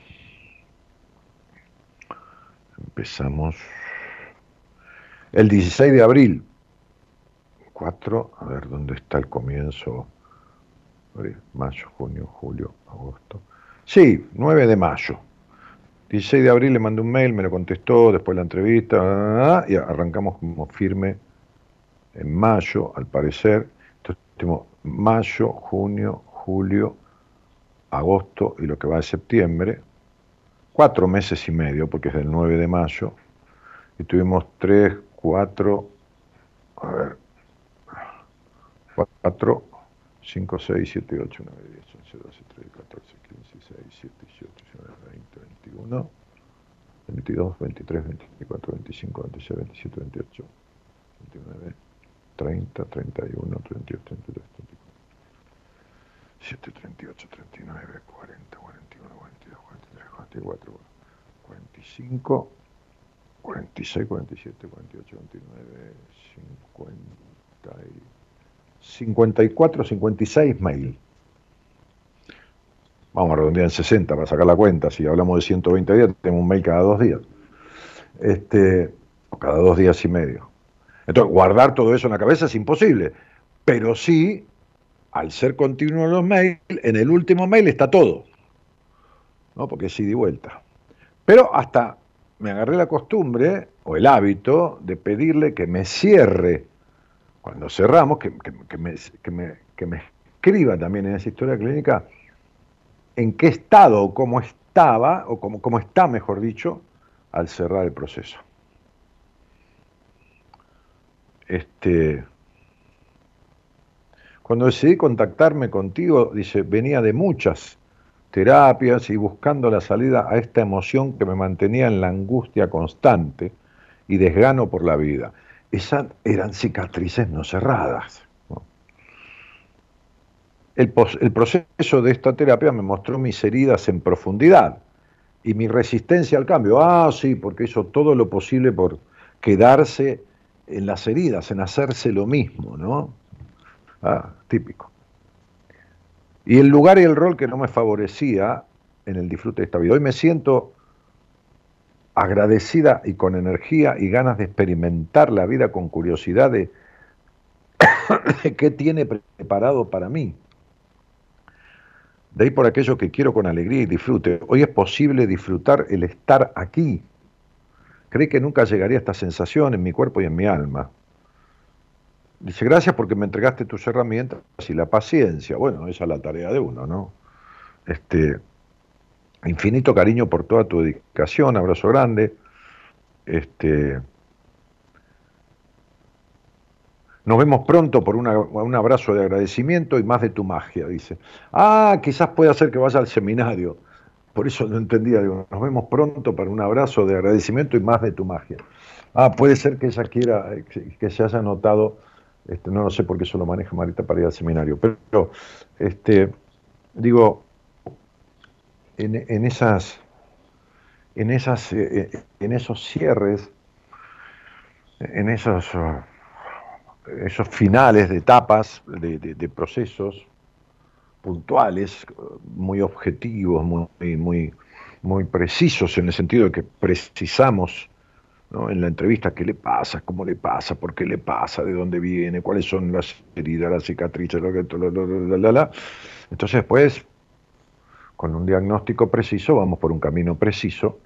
Empezamos el 16 de abril, 4, a ver dónde está el comienzo. Mayo, junio, julio, agosto. Sí, 9 de mayo. 16 de abril le mandé un mail, me lo contestó, después la entrevista, y arrancamos como firme en mayo, al parecer. Entonces, tenemos mayo, junio, julio, agosto y lo que va de septiembre. Cuatro meses y medio, porque es del 9 de mayo. Y tuvimos tres, cuatro, a ver, 4, 5, 6, 7, 8, 9, 10, 11, 12, 13, 14, 15, 16, 17, 18, 19, 20, 21, 22, 23, 24, 25, 26, 27, 28, 29, 30, 31, 32, 33, 34, 7, 38, 39, 40, 41, 42, 43, 44, 45, 46, 47, 48, 29, 50 y 54, 56 mail. Vamos a redondear en 60 para sacar la cuenta. Si hablamos de 120 días, tenemos un mail cada dos días. Este, o cada dos días y medio. Entonces, guardar todo eso en la cabeza es imposible. Pero sí, al ser continuos los mails, en el último mail está todo. ¿no? Porque es ida vuelta. Pero hasta me agarré la costumbre o el hábito de pedirle que me cierre cuando cerramos, que, me, escriba también en esa historia clínica en qué estado o cómo estaba, o cómo, cómo está, mejor dicho, al cerrar el proceso. Este, cuando decidí contactarme contigo, dice, venía de muchas terapias y buscando la salida a esta emoción que me mantenía en la angustia constante y desgano por la vida esas eran cicatrices no cerradas. El, proceso de esta terapia me mostró mis heridas en profundidad y mi resistencia al cambio. Ah, sí, porque hizo todo lo posible por quedarse en las heridas, en hacerse lo mismo, ¿no? Ah, típico. Y el lugar y el rol que no me favorecía en el disfrute de esta vida. Hoy me siento agradecida y con energía y ganas de experimentar la vida con curiosidad de, qué tiene preparado para mí. De ahí por aquello que quiero con alegría y disfrute. Hoy es posible disfrutar el estar aquí. Creí que nunca llegaría a esta sensación en mi cuerpo y en mi alma. Dice, gracias porque me entregaste tus herramientas y la paciencia. Bueno, esa es la tarea de uno, ¿no? Este, Infinito cariño por toda tu dedicación, abrazo grande. Este, nos vemos pronto por un abrazo de agradecimiento y más de tu magia, dice. Ah, quizás pueda ser que vaya al seminario. Por eso no entendía, digo, nos vemos pronto para un abrazo de agradecimiento y más de tu magia. Ah, puede ser que ella quiera, que se haya notado, este, no lo sé por qué eso lo maneja Marita para ir al seminario, pero este, digo, en, esas, en, esas, eh, eh, en esos cierres, en esos, esos finales de etapas, de, procesos puntuales, muy objetivos, muy, muy, muy precisos en el sentido de que precisamos en la entrevista qué le pasa, cómo le pasa, por qué le pasa, de dónde viene, cuáles son las heridas, las cicatrices, lo que, la, la, entonces después con un diagnóstico preciso, vamos por un camino preciso,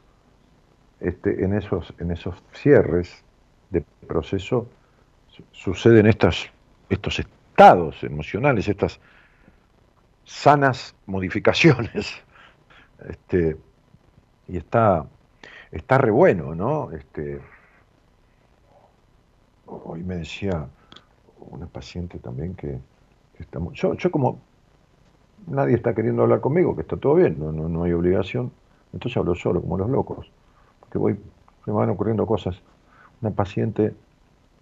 este, en, esos, en esos cierres de proceso suceden estas, estos estados emocionales, estas sanas modificaciones. Este, y está, está re bueno, ¿no? Este, hoy me decía una paciente también que, estamos yo, yo como nadie está queriendo hablar conmigo, que está todo bien, no, no, hay obligación. Entonces hablo solo, como los locos, porque voy, me van ocurriendo cosas. Una paciente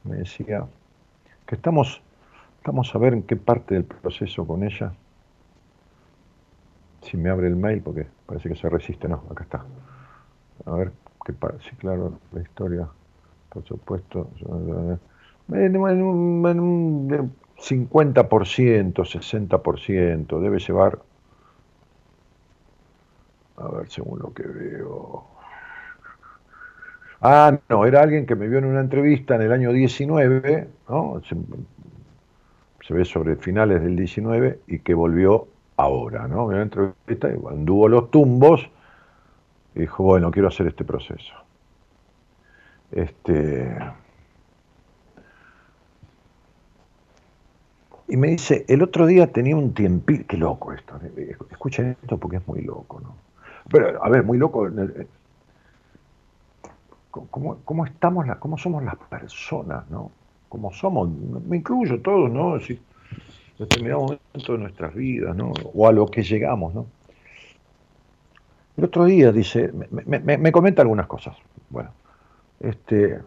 me decía que estamos, estamos a ver en qué parte del proceso con ella. Si me abre el mail, porque parece que se resiste, no, acá está. A ver qué sí, claro, la historia, por supuesto. En, en, 50%, 60%, debe llevar, a ver, según lo que veo. Ah, no, era alguien que me vio en una entrevista en el año 19, ¿no? se ve sobre finales del 19 y que volvió ahora, ¿no? Una entrevista anduvo los tumbos y dijo, bueno, quiero hacer este proceso. Este, y me dice, el otro día tenía un tiempito, qué loco esto, escuchen esto porque es muy loco, ¿no? Pero, a ver, muy loco, ¿cómo, estamos, cómo somos las personas, ¿no? Cómo somos, me incluyo todos, ¿no? Si, determinado momento de nuestras vidas, ¿no? O a lo que llegamos, ¿no? El otro día dice, me, comenta algunas cosas. Bueno, este.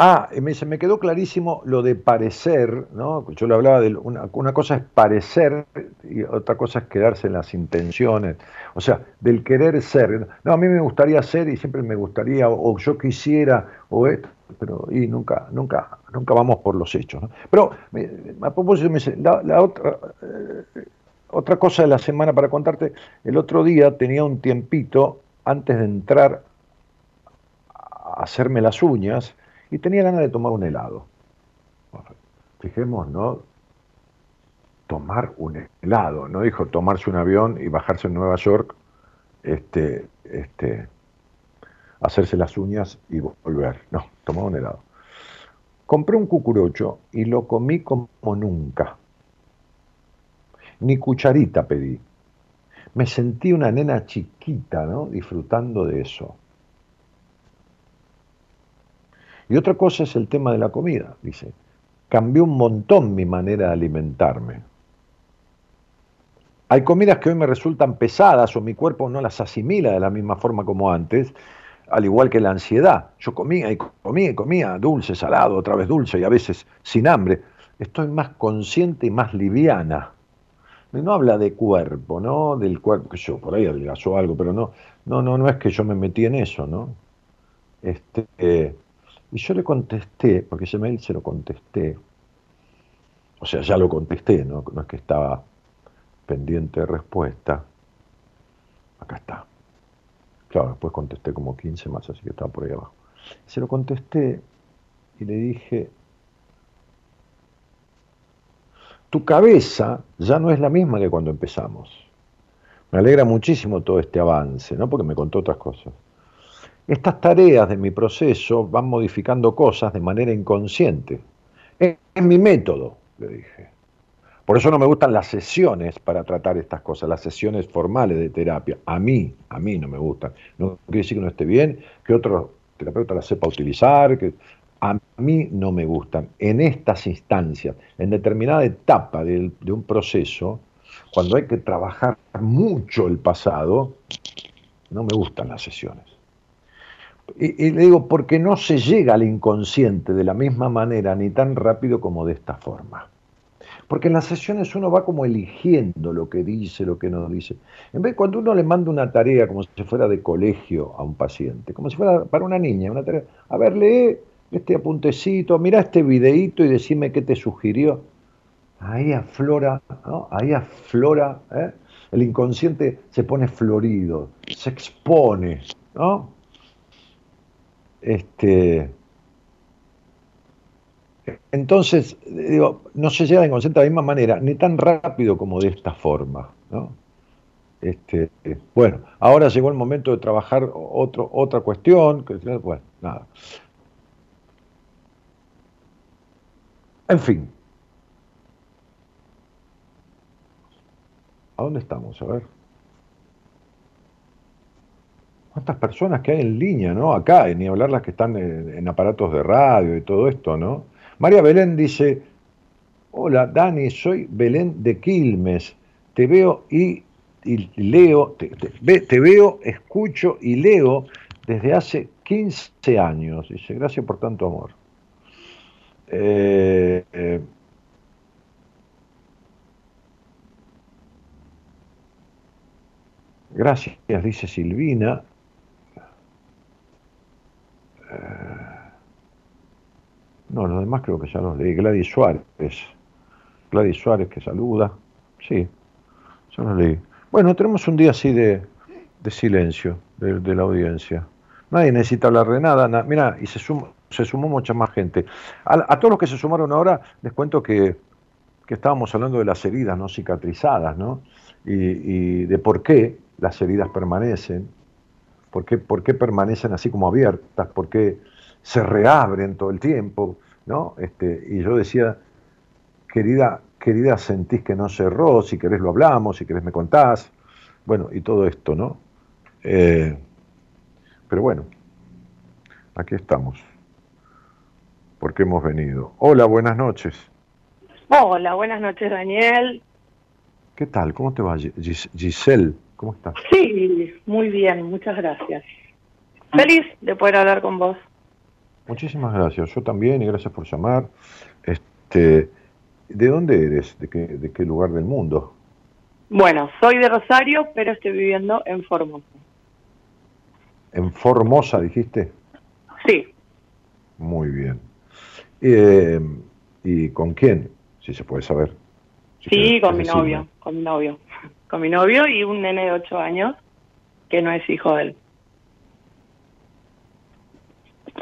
Ah, me dice, me quedó clarísimo lo de parecer, ¿no? Yo le hablaba de una, una cosa es parecer y otra cosa es quedarse en las intenciones. O sea, del querer ser. No, a mí me gustaría ser y siempre me gustaría, o, yo quisiera, o esto, pero y nunca, nunca, nunca vamos por los hechos. Pero a propósito me dice, la, otra, eh, otra cosa de la semana para contarte, el otro día tenía un tiempito antes de entrar a hacerme las uñas y tenía ganas de tomar un helado. Fijemos, ¿no? Tomar un helado, no dijo tomarse un avión y bajarse en Nueva York, este, este, hacerse las uñas y volver. No, tomar un helado. Compré un cucurocho y lo comí como nunca ni cucharita pedí. Me sentí una nena chiquita, ¿no? Disfrutando de eso. Y otra cosa es el tema de la comida, dice. Cambió un montón mi manera de alimentarme. Hay comidas que hoy me resultan pesadas o mi cuerpo no las asimila de la misma forma como antes, al igual que la ansiedad. Yo comía y comía y comía, dulce, salado, otra vez dulce y a veces sin hambre. Estoy más consciente y más liviana no habla de cuerpo, ¿no? Del cuerpo, que yo por ahí adelgazó algo, pero no, no, no, no es que yo me metí en eso, ¿no? Este, y yo le contesté, porque ese mail se lo contesté, o sea, ya lo contesté, ¿no? Es que estaba pendiente de respuesta. Acá está. Claro, después contesté como 15 más, así que estaba por ahí abajo. Se lo contesté y le dije, tu cabeza ya no es la misma que cuando empezamos. Me alegra muchísimo todo este avance, ¿no? porque me contó otras cosas. Estas tareas de mi proceso van modificando cosas de manera inconsciente. Es, mi método, le dije. Por eso no me gustan las sesiones para tratar estas cosas, las sesiones formales de terapia. A mí, a mí no me gustan. No quiere decir que no esté bien, que otro terapeuta las sepa utilizar, que a mí no me gustan. En estas instancias, en determinada etapa de, un proceso, cuando hay que trabajar mucho el pasado, no me gustan las sesiones. Y, le digo, porque no se llega al inconsciente de la misma manera ni tan rápido como de esta forma. Porque en las sesiones uno va como eligiendo lo que dice, lo que no dice. En vez cuando uno le manda una tarea como si fuera de colegio a un paciente, como si fuera para una niña, una tarea, a ver, lee este apuntecito, mira este videíto y decime qué te sugirió. Ahí aflora, ¿no? Ahí aflora, ¿eh? el inconsciente se pone florido, se expone, ¿no? Este, entonces, digo, no se llega al inconsciente de la misma manera, ni tan rápido como de esta forma, ¿no? Este, bueno, ahora llegó el momento de trabajar otro, otra cuestión, bueno, nada. En fin. ¿A dónde estamos? A ver. ¿Cuántas personas que hay en línea, no? Acá, ni hablar las que están en, aparatos de radio y todo esto, ¿no? María Belén dice, hola Dani, soy Belén de Quilmes, te veo y, leo, te, te, veo, escucho y leo desde hace 15 años. Dice, gracias por tanto amor. Eh, eh, gracias, dice Silvina. Eh, no, los demás creo que ya los leí. Gladys Suárez. Gladys Suárez que saluda. Sí, ya los leí. Bueno, tenemos un día así de, de silencio de, la audiencia. Nadie necesita hablar de nada. Mira, y se sumó mucha más gente. A, todos los que se sumaron ahora, les cuento que, estábamos hablando de las heridas no cicatrizadas, ¿no? Y, de por qué las heridas permanecen, por qué, por qué permanecen así como abiertas, por qué se reabren todo el tiempo, ¿no? Este, y yo decía, querida, querida, sentís que no cerró, si querés lo hablamos, si querés me contás, bueno, y todo esto, ¿no? Eh, pero bueno, aquí estamos, porque hemos venido. Hola, buenas noches. Hola, buenas noches, Daniel. ¿Qué tal? ¿Cómo te va, Giselle? ¿Cómo estás? Sí, muy bien, muchas gracias. Feliz de poder hablar con vos. Muchísimas gracias, yo también, y gracias por llamar. Este, ¿De dónde eres? ¿De qué, ¿De qué lugar del mundo? Bueno, soy de Rosario, pero estoy viviendo en Formosa. ¿En Formosa dijiste? Sí. Muy bien. Eh, ¿Y con quién? Si se puede saber. sí, con mi novio, con mi novio. Con mi novio y un nene de 8 años que no es hijo de él.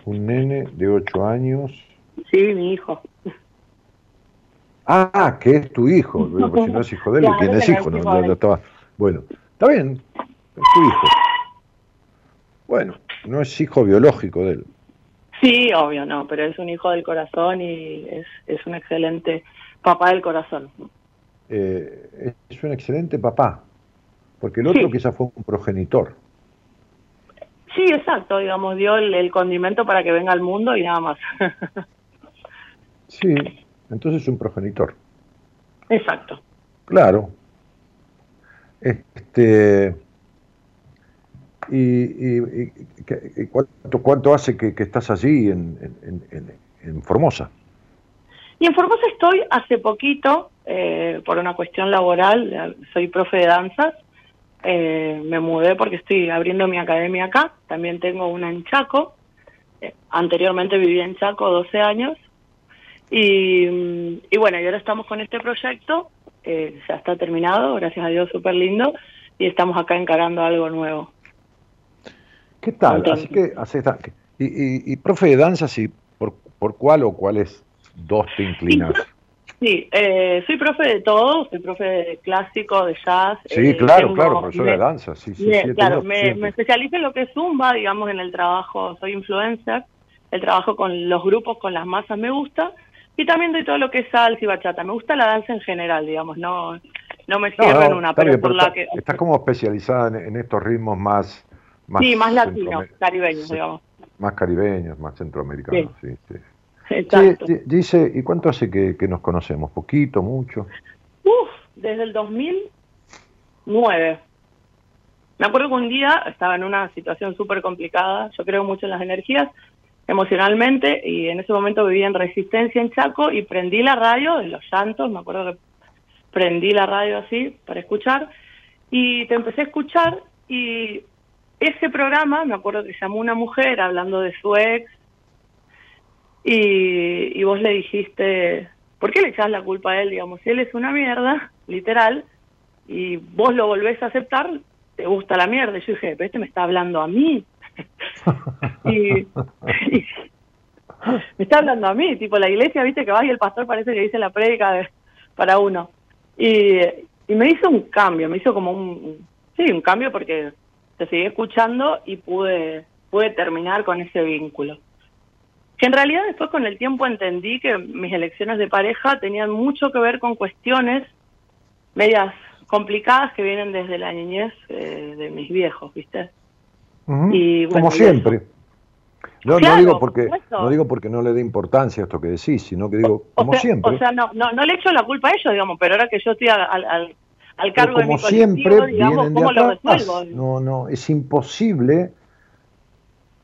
Un nene de 8 años. Sí, mi hijo. Ah, que es tu hijo. si no es hijo de él, ¿quién es hijo? No, estaba... Bueno, está bien, es tu hijo. Bueno, no es hijo biológico de él. Sí, obvio, no, pero es un hijo del corazón y es, es un excelente papá del corazón. Eh, es un excelente papá, porque el otro quizás fue un progenitor. Sí, exacto, digamos, dio el condimento para que venga al mundo y nada más. sí, entonces es un progenitor. Exacto. Claro. Este, y, cuánto, cuánto, hace que, estás allí en, en, Formosa? Y en Formosa estoy hace poquito, eh, por una cuestión laboral, soy profe de danzas, eh, me mudé porque estoy abriendo mi academia acá, también tengo una en Chaco, eh, anteriormente viví en Chaco 12 años y, y, bueno, y ahora estamos con este proyecto, ya está terminado, gracias a Dios, súper lindo, y estamos acá encarando algo nuevo. ¿Qué tal? Así que, así está. Y, y, profe de danza, sí, por, ¿por cuál o cuáles dos te inclinas? Sí, eh, soy profe de todo, soy profe de clásico, de jazz. Sí, eh, claro, claro, profesor de danza, sí, sí. claro, me, me, especializo en lo que es Zumba, digamos, en el trabajo, soy influencer, el trabajo con los grupos, con las masas me gusta, y también doy todo lo que es salsa y bachata. Me gusta la danza en general, digamos, no no me cierro en una, pero por la que... Estás como especializada en, estos ritmos más... más sí, más latinos, caribeños, digamos. Más caribeños, más centroamericanos, sí, sí. Exacto. dice, ¿y cuánto hace que, que, nos conocemos? ¿Poquito, mucho? Uf, desde el 2009. Me acuerdo que un día estaba en una situación súper complicada, yo creo mucho en las energías, emocionalmente y en ese momento vivía en Resistencia en Chaco y prendí la radio de los llantos, me acuerdo que prendí la radio así para escuchar y te empecé a escuchar y ese programa, me acuerdo que llamó una mujer hablando de su ex y, y vos le dijiste, ¿por qué le echás la culpa a él? Digamos, si él es una mierda, literal, y vos lo volvés a aceptar, te gusta la mierda. Y yo dije, pero este me está hablando a mí. y, me está hablando a mí, tipo la iglesia, viste que vas y el pastor parece que dice la prédica para uno. Y, y me hizo un cambio, me hizo como un, sí, un cambio porque te seguí escuchando y pude, pude terminar con ese vínculo. Que en realidad después con el tiempo entendí que mis elecciones de pareja tenían mucho que ver con cuestiones medias complicadas que vienen desde la niñez eh, de mis viejos, ¿viste? y, Como siempre. No, no digo porque no digo porque no le dé importancia a esto que decís, sino que digo como siempre. O sea, no, no, no le echo la culpa a ellos, digamos, pero ahora que yo estoy al, al, al cargo de mi siempre digamos, ¿cómo lo resuelvo? No, no, es imposible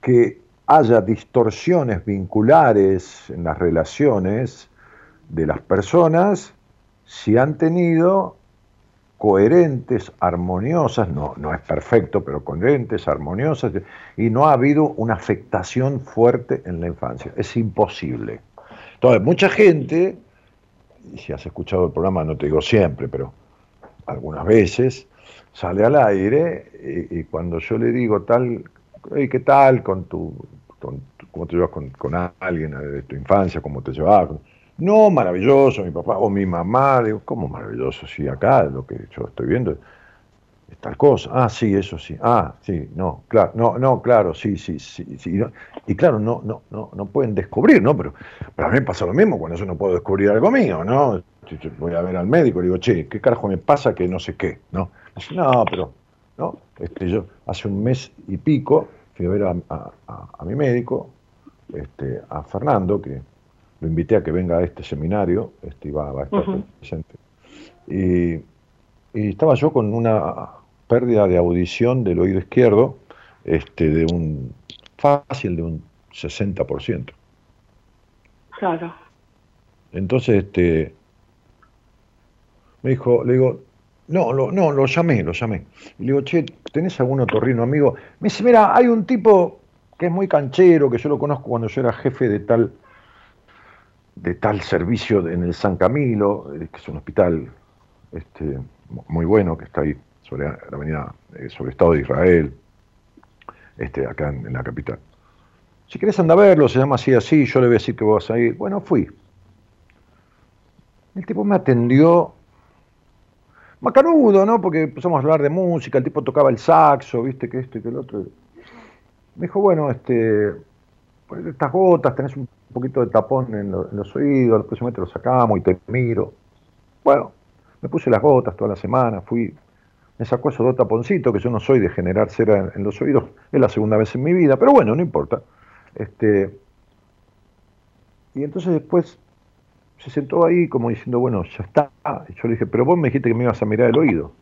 que haya distorsiones vinculares en las relaciones de las personas si han tenido coherentes, armoniosas, no, no es perfecto, pero coherentes, armoniosas, y no ha habido una afectación fuerte en la infancia. Es imposible. Entonces, mucha gente, y si has escuchado el programa, no te digo siempre, pero algunas veces, sale al aire y, cuando yo le digo tal, ¿qué tal con tu, cómo te llevas con, con alguien de tu infancia, cómo te llevas. No, maravilloso, mi papá o mi mamá. Digo, ¿cómo maravilloso? Sí, acá lo que yo estoy viendo es tal cosa. Ah, sí, eso sí. Ah, sí, no, claro, no, no, claro, sí, sí, sí. sí. Y claro, no, no, no, no pueden descubrir, ¿no? Pero para mí pasa lo mismo cuando yo no puedo descubrir algo mío, ¿no? Voy a ver al médico y digo, che, ¿qué carajo me pasa que no sé qué? ¿No? No, pero, ¿no? Este, yo hace un mes y pico fui a ver a, mi médico, este, a Fernando, que lo invité a que venga a este seminario, este, va, a estar presente. Y, y, estaba yo con una pérdida de audición del oído izquierdo, este, de un fácil de un 60%. Claro. Entonces, este, me dijo, le digo, no, lo, no, lo llamé, lo llamé. Y le digo, che, ¿tenés algún otorrino amigo? Me dice, mira, hay un tipo que es muy canchero, que yo lo conozco cuando yo era jefe de tal, de tal servicio en el San Camilo, eh, que es un hospital este, muy bueno, que está ahí sobre la avenida, eh, sobre el Estado de Israel, este, acá en, la capital. Si querés andar a verlo, se llama así, así, yo le voy a decir que vas a ir. Bueno, fui. El tipo me atendió macanudo, ¿no? Porque empezamos a hablar de música, el tipo tocaba el saxo, viste, que esto y que el otro. Me dijo, bueno, este, estas gotas, tenés un poquito de tapón en, los oídos, al próximo te lo sacamos y te miro. Bueno, me puse las gotas toda la semana, fui, me sacó esos dos taponcitos, que yo no soy de generar cera en, los oídos, es la segunda vez en mi vida, pero bueno, no importa. Este, y entonces después se sentó ahí como diciendo, bueno, ya está. Y yo le dije, pero vos me dijiste que me ibas a mirar el oído.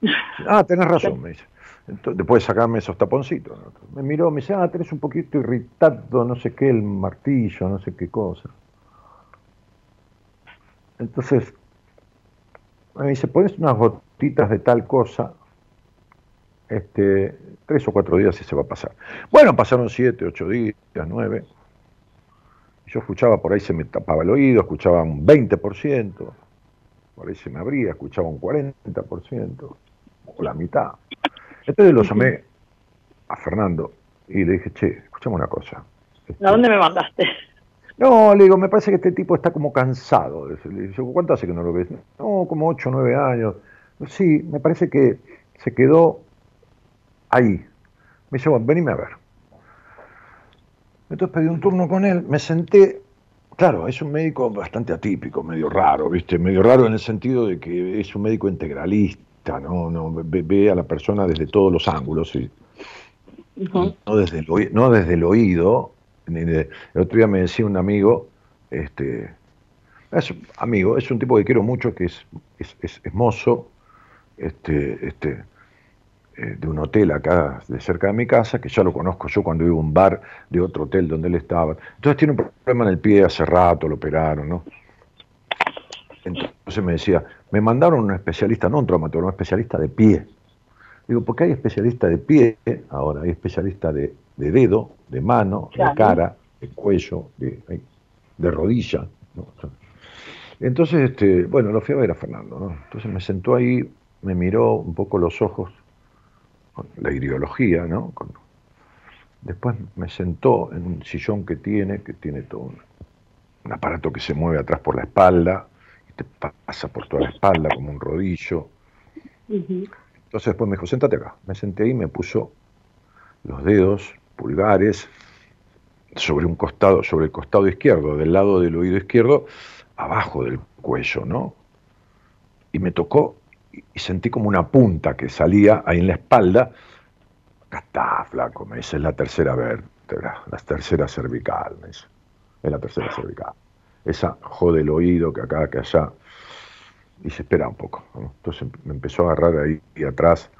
ah, tenés razón, me dice. Entonces, después de sacarme esos taponcitos. Me miró, me dice, ah, tenés un poquito irritado, no sé qué, el martillo, no sé qué cosa. Entonces, me dice, pones unas gotitas de tal cosa, este, tres o cuatro días y se va a pasar. Bueno, pasaron siete, ocho días, nueve. Yo escuchaba, por ahí se me tapaba el oído, escuchaba un 20%, por ahí se me abría, escuchaba un 40%, o la mitad. Entonces lo llamé a Fernando y le dije, che, escuchame una cosa. ¿A dónde me mandaste? No, le digo, me parece que este tipo está como cansado. Le digo, ¿cuánto hace que no lo ves? No, como 8 o 9 años. Sí, me parece que se quedó ahí. Me dice, bueno, venime a ver. Entonces pedí un turno con él, me senté, claro, es un médico bastante atípico, medio raro, ¿viste? Medio raro en el sentido de que es un médico integralista, ¿no? no ve, a la persona desde todos los ángulos, y, no, desde el, no desde el oído. el otro día me decía un amigo, este, es amigo, es un tipo que quiero mucho, que es, es, es mozo, este, este, eh, de un hotel acá de cerca de mi casa, que ya lo conozco yo cuando iba a un bar de otro hotel donde él estaba. Entonces tiene un problema en el pie hace rato, lo operaron, ¿no? Entonces me decía, me mandaron un especialista, no un traumatólogo, un especialista de pie. Digo, porque hay especialista de pie, ahora hay especialista de, dedo, de mano, de cara, de cuello, de, de rodilla. Entonces, este, bueno, lo fui a ver a Fernando, ¿no? Entonces me sentó ahí, me miró un poco los ojos con la ideología, ¿no? después me sentó en un sillón que tiene, que tiene todo un, aparato que se mueve atrás por la espalda, y te pasa por toda la espalda como un rodillo. Entonces después me dijo, sentate acá. Me senté ahí y me puso los dedos pulgares sobre un costado, sobre el costado izquierdo, del lado del oído izquierdo, abajo del cuello, ¿no? Y me tocó y sentí como una punta que salía ahí en la espalda. Acá está, flaco, me dice, es la tercera vértebra, la tercera cervical, me dice. Es la tercera cervical. Esa jode el oído que acá, que allá. Y se espera un poco. Entonces me empezó a agarrar ahí atrás.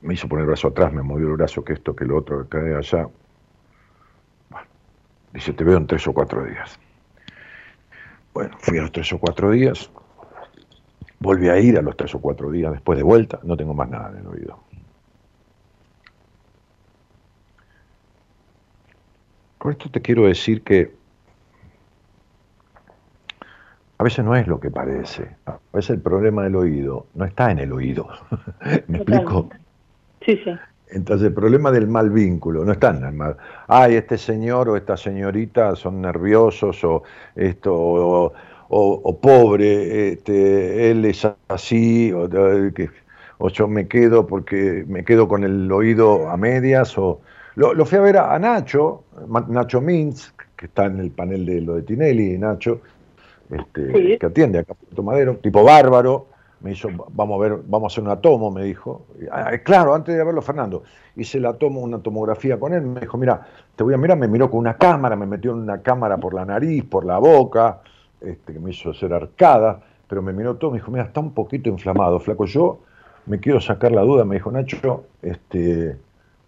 Me hizo poner el brazo atrás, me movió el brazo, que esto, que lo otro, que cae allá. Bueno, dice, te veo en tres o cuatro días. Bueno, fui a los tres o cuatro días, Volví a ir a los tres o cuatro días después de vuelta, no tengo más nada en el oído. Con esto te quiero decir que a veces no es lo que parece. A veces el problema del oído no está en el oído. ¿Me explico? Sí, sí. Entonces, el problema del mal vínculo, no está en el mal. Ay, este señor o esta señorita son nerviosos o esto, o, o, pobre, este, él es así, o, o, yo me quedo porque me quedo con el oído a medias, o lo, fui a ver a, Nacho, Nacho Mintz, que está en el panel de lo de Tinelli, Nacho, este, que atiende acá Puerto Madero, tipo bárbaro, me hizo, vamos a ver, vamos a hacer una tomo, me dijo. Ah, claro, antes de verlo, Fernando, hice la tomo, una tomografía con él, me dijo, mira, te voy a mirar, me miró con una cámara, me metió en una cámara por la nariz, por la boca, este, que me hizo hacer arcada, pero me miró todo, me dijo, mira, está un poquito inflamado, flaco, yo me quiero sacar la duda, me dijo, Nacho, este,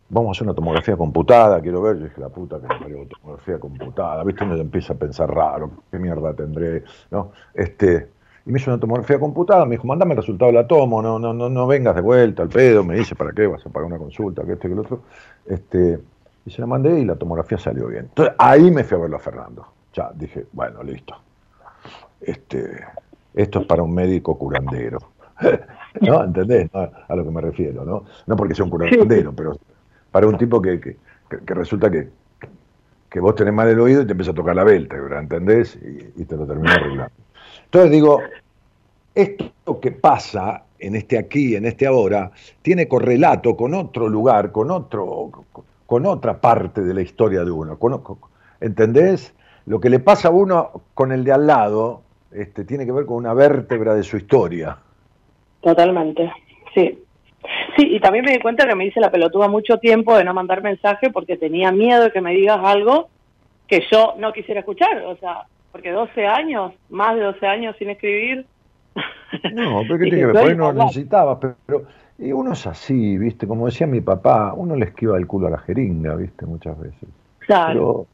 vamos a hacer una tomografía computada, quiero ver, yo dije, la puta que me parió, tomografía computada, viste, uno empieza a pensar raro, qué mierda tendré, ¿no? Este, y me hizo una tomografía computada, me dijo, mandame el resultado de la tomo, no, no, no, no vengas de vuelta al pedo, me dice, ¿para qué? Vas a pagar una consulta, que este, que el otro. Este, y se la mandé y la tomografía salió bien. Entonces ahí me fui a verlo a Fernando. Ya, dije, bueno, listo. Este, esto es para un médico curandero. ¿No? ¿Entendés? a lo que me refiero, ¿no? No porque sea un curandero, pero para un tipo que, que, resulta que, que vos tenés mal el oído y te empieza a tocar la vértebra, ¿entendés? Y, y te lo termina arreglando. Entonces digo, esto que pasa en este aquí, en este ahora, tiene correlato con otro lugar, con otro, con otra parte de la historia de uno. ¿Entendés? Lo que le pasa a uno con el de al lado este, tiene que ver con una vértebra de su historia. Totalmente, sí. Sí, y también me di cuenta que me hice la pelotuda mucho tiempo de no mandar mensaje porque tenía miedo de que me digas algo que yo no quisiera escuchar. O sea, porque 12 años, más de 12 años sin escribir. No, pero ¿qué tiene que ver? no necesitabas, pero, y uno es así, ¿viste? Como decía mi papá, uno le esquiva el culo a la jeringa, ¿viste? Muchas veces. Claro.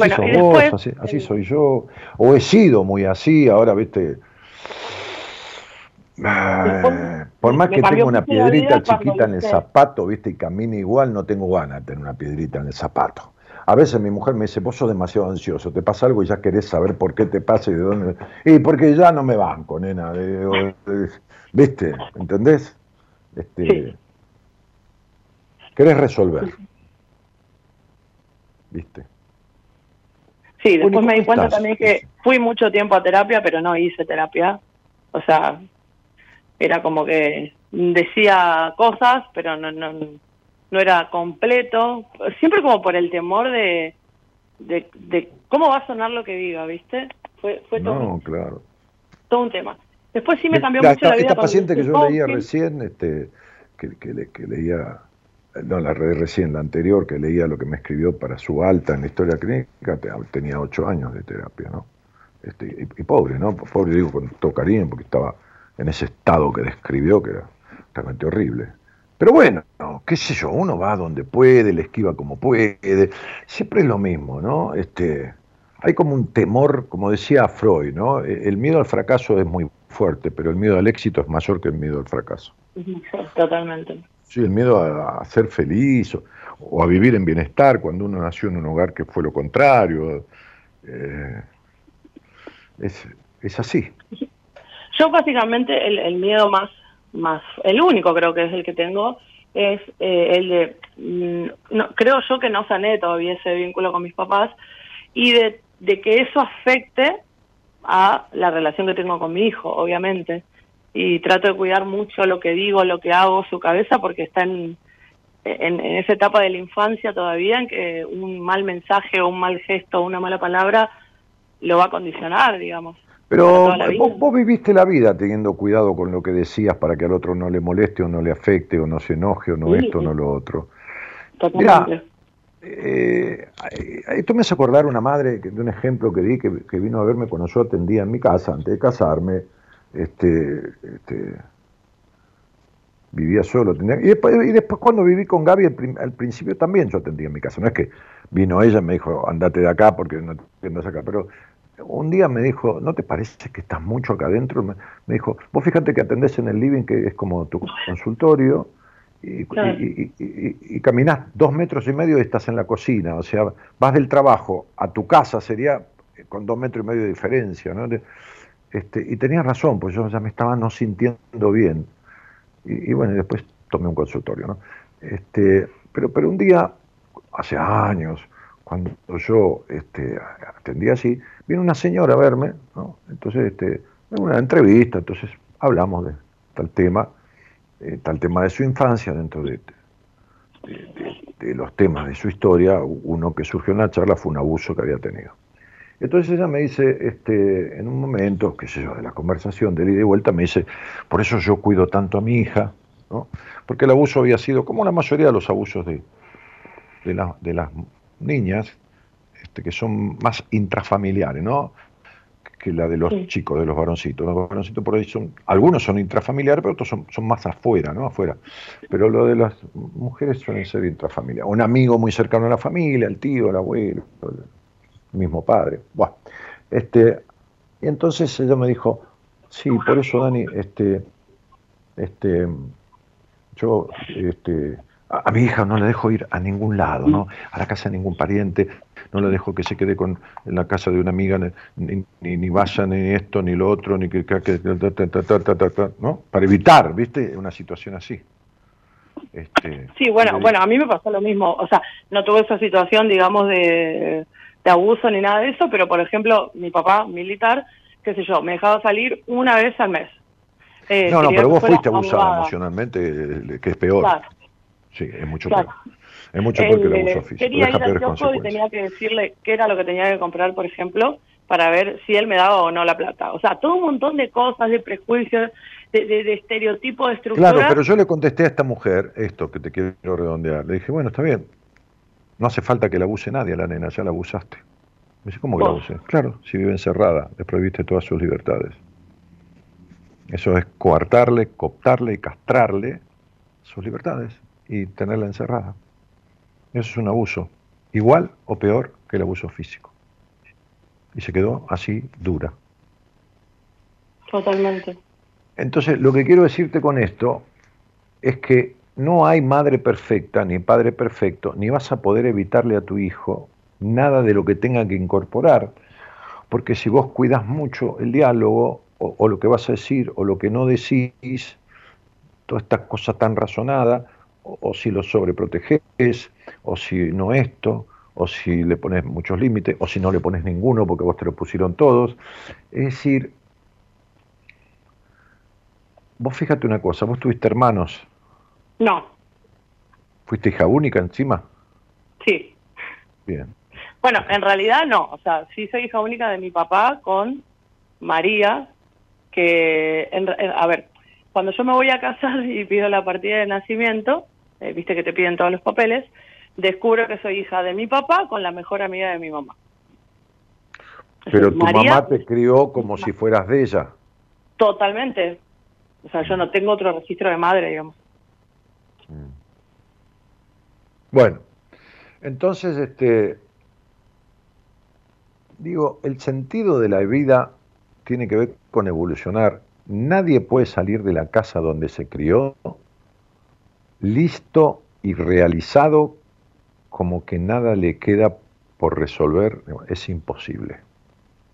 Así sos vos, así, soy yo, o he sido muy así, ahora, ¿viste? Ah, por más que tenga una piedrita chiquita en el zapato, ¿viste? Y camine igual, no tengo ganas de tener una piedrita en el zapato. A veces mi mujer me dice, vos sos demasiado ansioso, te pasa algo y ya querés saber por qué te pasa y de dónde. Y porque ya no me banco, nena. ¿Viste? ¿Entendés? Este, Querés resolver. ¿Viste? Sí, después me di cuenta también que fui mucho tiempo a terapia, pero no hice terapia. O sea, era como que decía cosas, pero no, no, no era completo, siempre como por el temor de, de, cómo va a sonar lo que diga, ¿viste? Fue, fue todo, claro. todo un tema. Después sí me cambió mucho la vida. Esta paciente que yo leía recién, este, que, que, leía, no, la recién, la anterior, que leía lo que me escribió para su alta en la historia clínica, tenía ocho años de terapia, ¿no? Este, y, pobre, ¿no? Pobre digo con todo cariño, porque estaba en ese estado que describió, que era realmente horrible. Pero bueno, qué sé yo, uno va donde puede, le esquiva como puede, siempre es lo mismo, ¿no? Este, hay como un temor, como decía Freud, ¿no? E, el miedo al fracaso es muy fuerte, pero el miedo al éxito es mayor que el miedo al fracaso. Totalmente. Sí, el miedo a, ser feliz o, a vivir en bienestar cuando uno nació en un hogar que fue lo contrario. Eh, es, es así. Yo básicamente el, el miedo más más, el único creo que es el que tengo, es eh, el de, mm, no, creo yo que no sané todavía ese vínculo con mis papás y de, de que eso afecte a la relación que tengo con mi hijo, obviamente. Y trato de cuidar mucho lo que digo, lo que hago, su cabeza, porque está en, en, en, esa etapa de la infancia todavía en que un mal mensaje o un mal gesto o una mala palabra lo va a condicionar, digamos. Pero vos, viviste la vida teniendo cuidado con lo que decías para que al otro no le moleste o no le afecte o no se enoje o no esto o no lo otro. Totalmente. Eh, esto me hace acordar una madre de un ejemplo que di que, vino a verme cuando yo atendía en mi casa antes de casarme. Este, este vivía solo. y, después, y después cuando viví con Gaby al, principio también yo atendía en mi casa. No es que vino ella y me dijo andate de acá porque no te acá, pero un día me dijo, ¿no te parece que estás mucho acá adentro? Me, dijo, vos fíjate que atendés en el living, que es como tu consultorio, y, y, caminás dos metros y medio y estás en la cocina. O sea, vas del trabajo a tu casa, sería con dos metros y medio de diferencia. ¿no? Este, y tenías razón, pues yo ya me estaba no sintiendo bien. Y, bueno, después tomé un consultorio. ¿no? Este, pero, pero un día, hace años, cuando yo este, atendía así, vino una señora a verme, ¿no? entonces este, una entrevista, entonces hablamos de tal tema, eh, tal tema de su infancia dentro de, de, los temas de su historia, uno que surgió en la charla fue un abuso que había tenido. Entonces ella me dice, este, en un momento, qué sé yo, de la conversación, de ida y vuelta, me dice, por eso yo cuido tanto a mi hija, ¿no? porque el abuso había sido, como la mayoría de los abusos de, de, de las niñas, este, que son más intrafamiliares, ¿no? que la de los chicos, de los varoncitos. Los varoncitos por ahí son, algunos son intrafamiliares, pero otros son, son, más afuera, ¿no? Afuera. Pero lo de las mujeres suelen ser intrafamiliares. Un amigo muy cercano a la familia, el tío, el abuelo, el mismo padre. Bueno, este, y entonces ella me dijo, sí, por eso Dani, este, este, yo, este, a, mi hija no le dejo ir a ningún lado, ¿no? A la casa de ningún pariente, no le dejo que se quede con, en la casa de una amiga, ni, ni, vaya ni esto, ni lo otro, ni que, que ¿no? Para evitar, ¿viste? Una situación así. Este, sí, bueno, bueno, a mí me pasó lo mismo, o sea, no tuve esa situación, digamos, de, de abuso ni nada de eso, pero por ejemplo, mi papá, militar, qué sé yo, me dejaba salir una vez al mes. Eh, no, no, pero vos fuiste abusada emocionalmente, que es peor. Sí, es mucho peor. Es mucho peor que el abuso físico. Quería ir al kiosco y tenía que decirle qué era lo que tenía que comprar, por ejemplo, para ver si él me daba o no la plata. O sea, todo un montón de cosas, de prejuicios, de, de, estereotipos, de estructura. Claro, pero yo le contesté a esta mujer esto que te quiero redondear. Le dije, bueno, está bien, no hace falta que la abuse nadie a la nena, ya la abusaste. Me dice, ¿cómo que la abusé? Claro, si vive encerrada, le prohibiste todas sus libertades. Eso es coartarle, cooptarle y castrarle sus libertades y tenerla encerrada. Eso es un abuso, igual o peor que el abuso físico. Y se quedó así dura. Totalmente. Entonces, lo que quiero decirte con esto es que no hay madre perfecta ni padre perfecto, ni vas a poder evitarle a tu hijo nada de lo que tenga que incorporar, porque si vos cuidas mucho el diálogo o, lo que vas a decir o lo que no decís, toda esta cosa tan razonada, o, si lo sobreproteges, o si no esto, o si le pones muchos límites, o si no le pones ninguno porque vos te lo pusieron todos. Es decir, vos fíjate una cosa, vos tuviste hermanos. No. ¿Fuiste hija única encima? Sí. Bien. Bueno, en realidad no, o sea, sí soy hija única de mi papá con María, que, a ver, cuando yo me voy a casar y pido la partida de nacimiento, eh, viste que te piden todos los papeles, descubro que soy hija de mi papá con la mejor amiga de mi mamá. Pero tu mamá te crió como si fueras de ella. Totalmente. O sea, yo no tengo otro registro de madre, digamos. Mm. Bueno, entonces, este, digo, el sentido de la vida tiene que ver con evolucionar. Nadie puede salir de la casa donde se crió listo y realizado como que nada le queda por resolver, es imposible.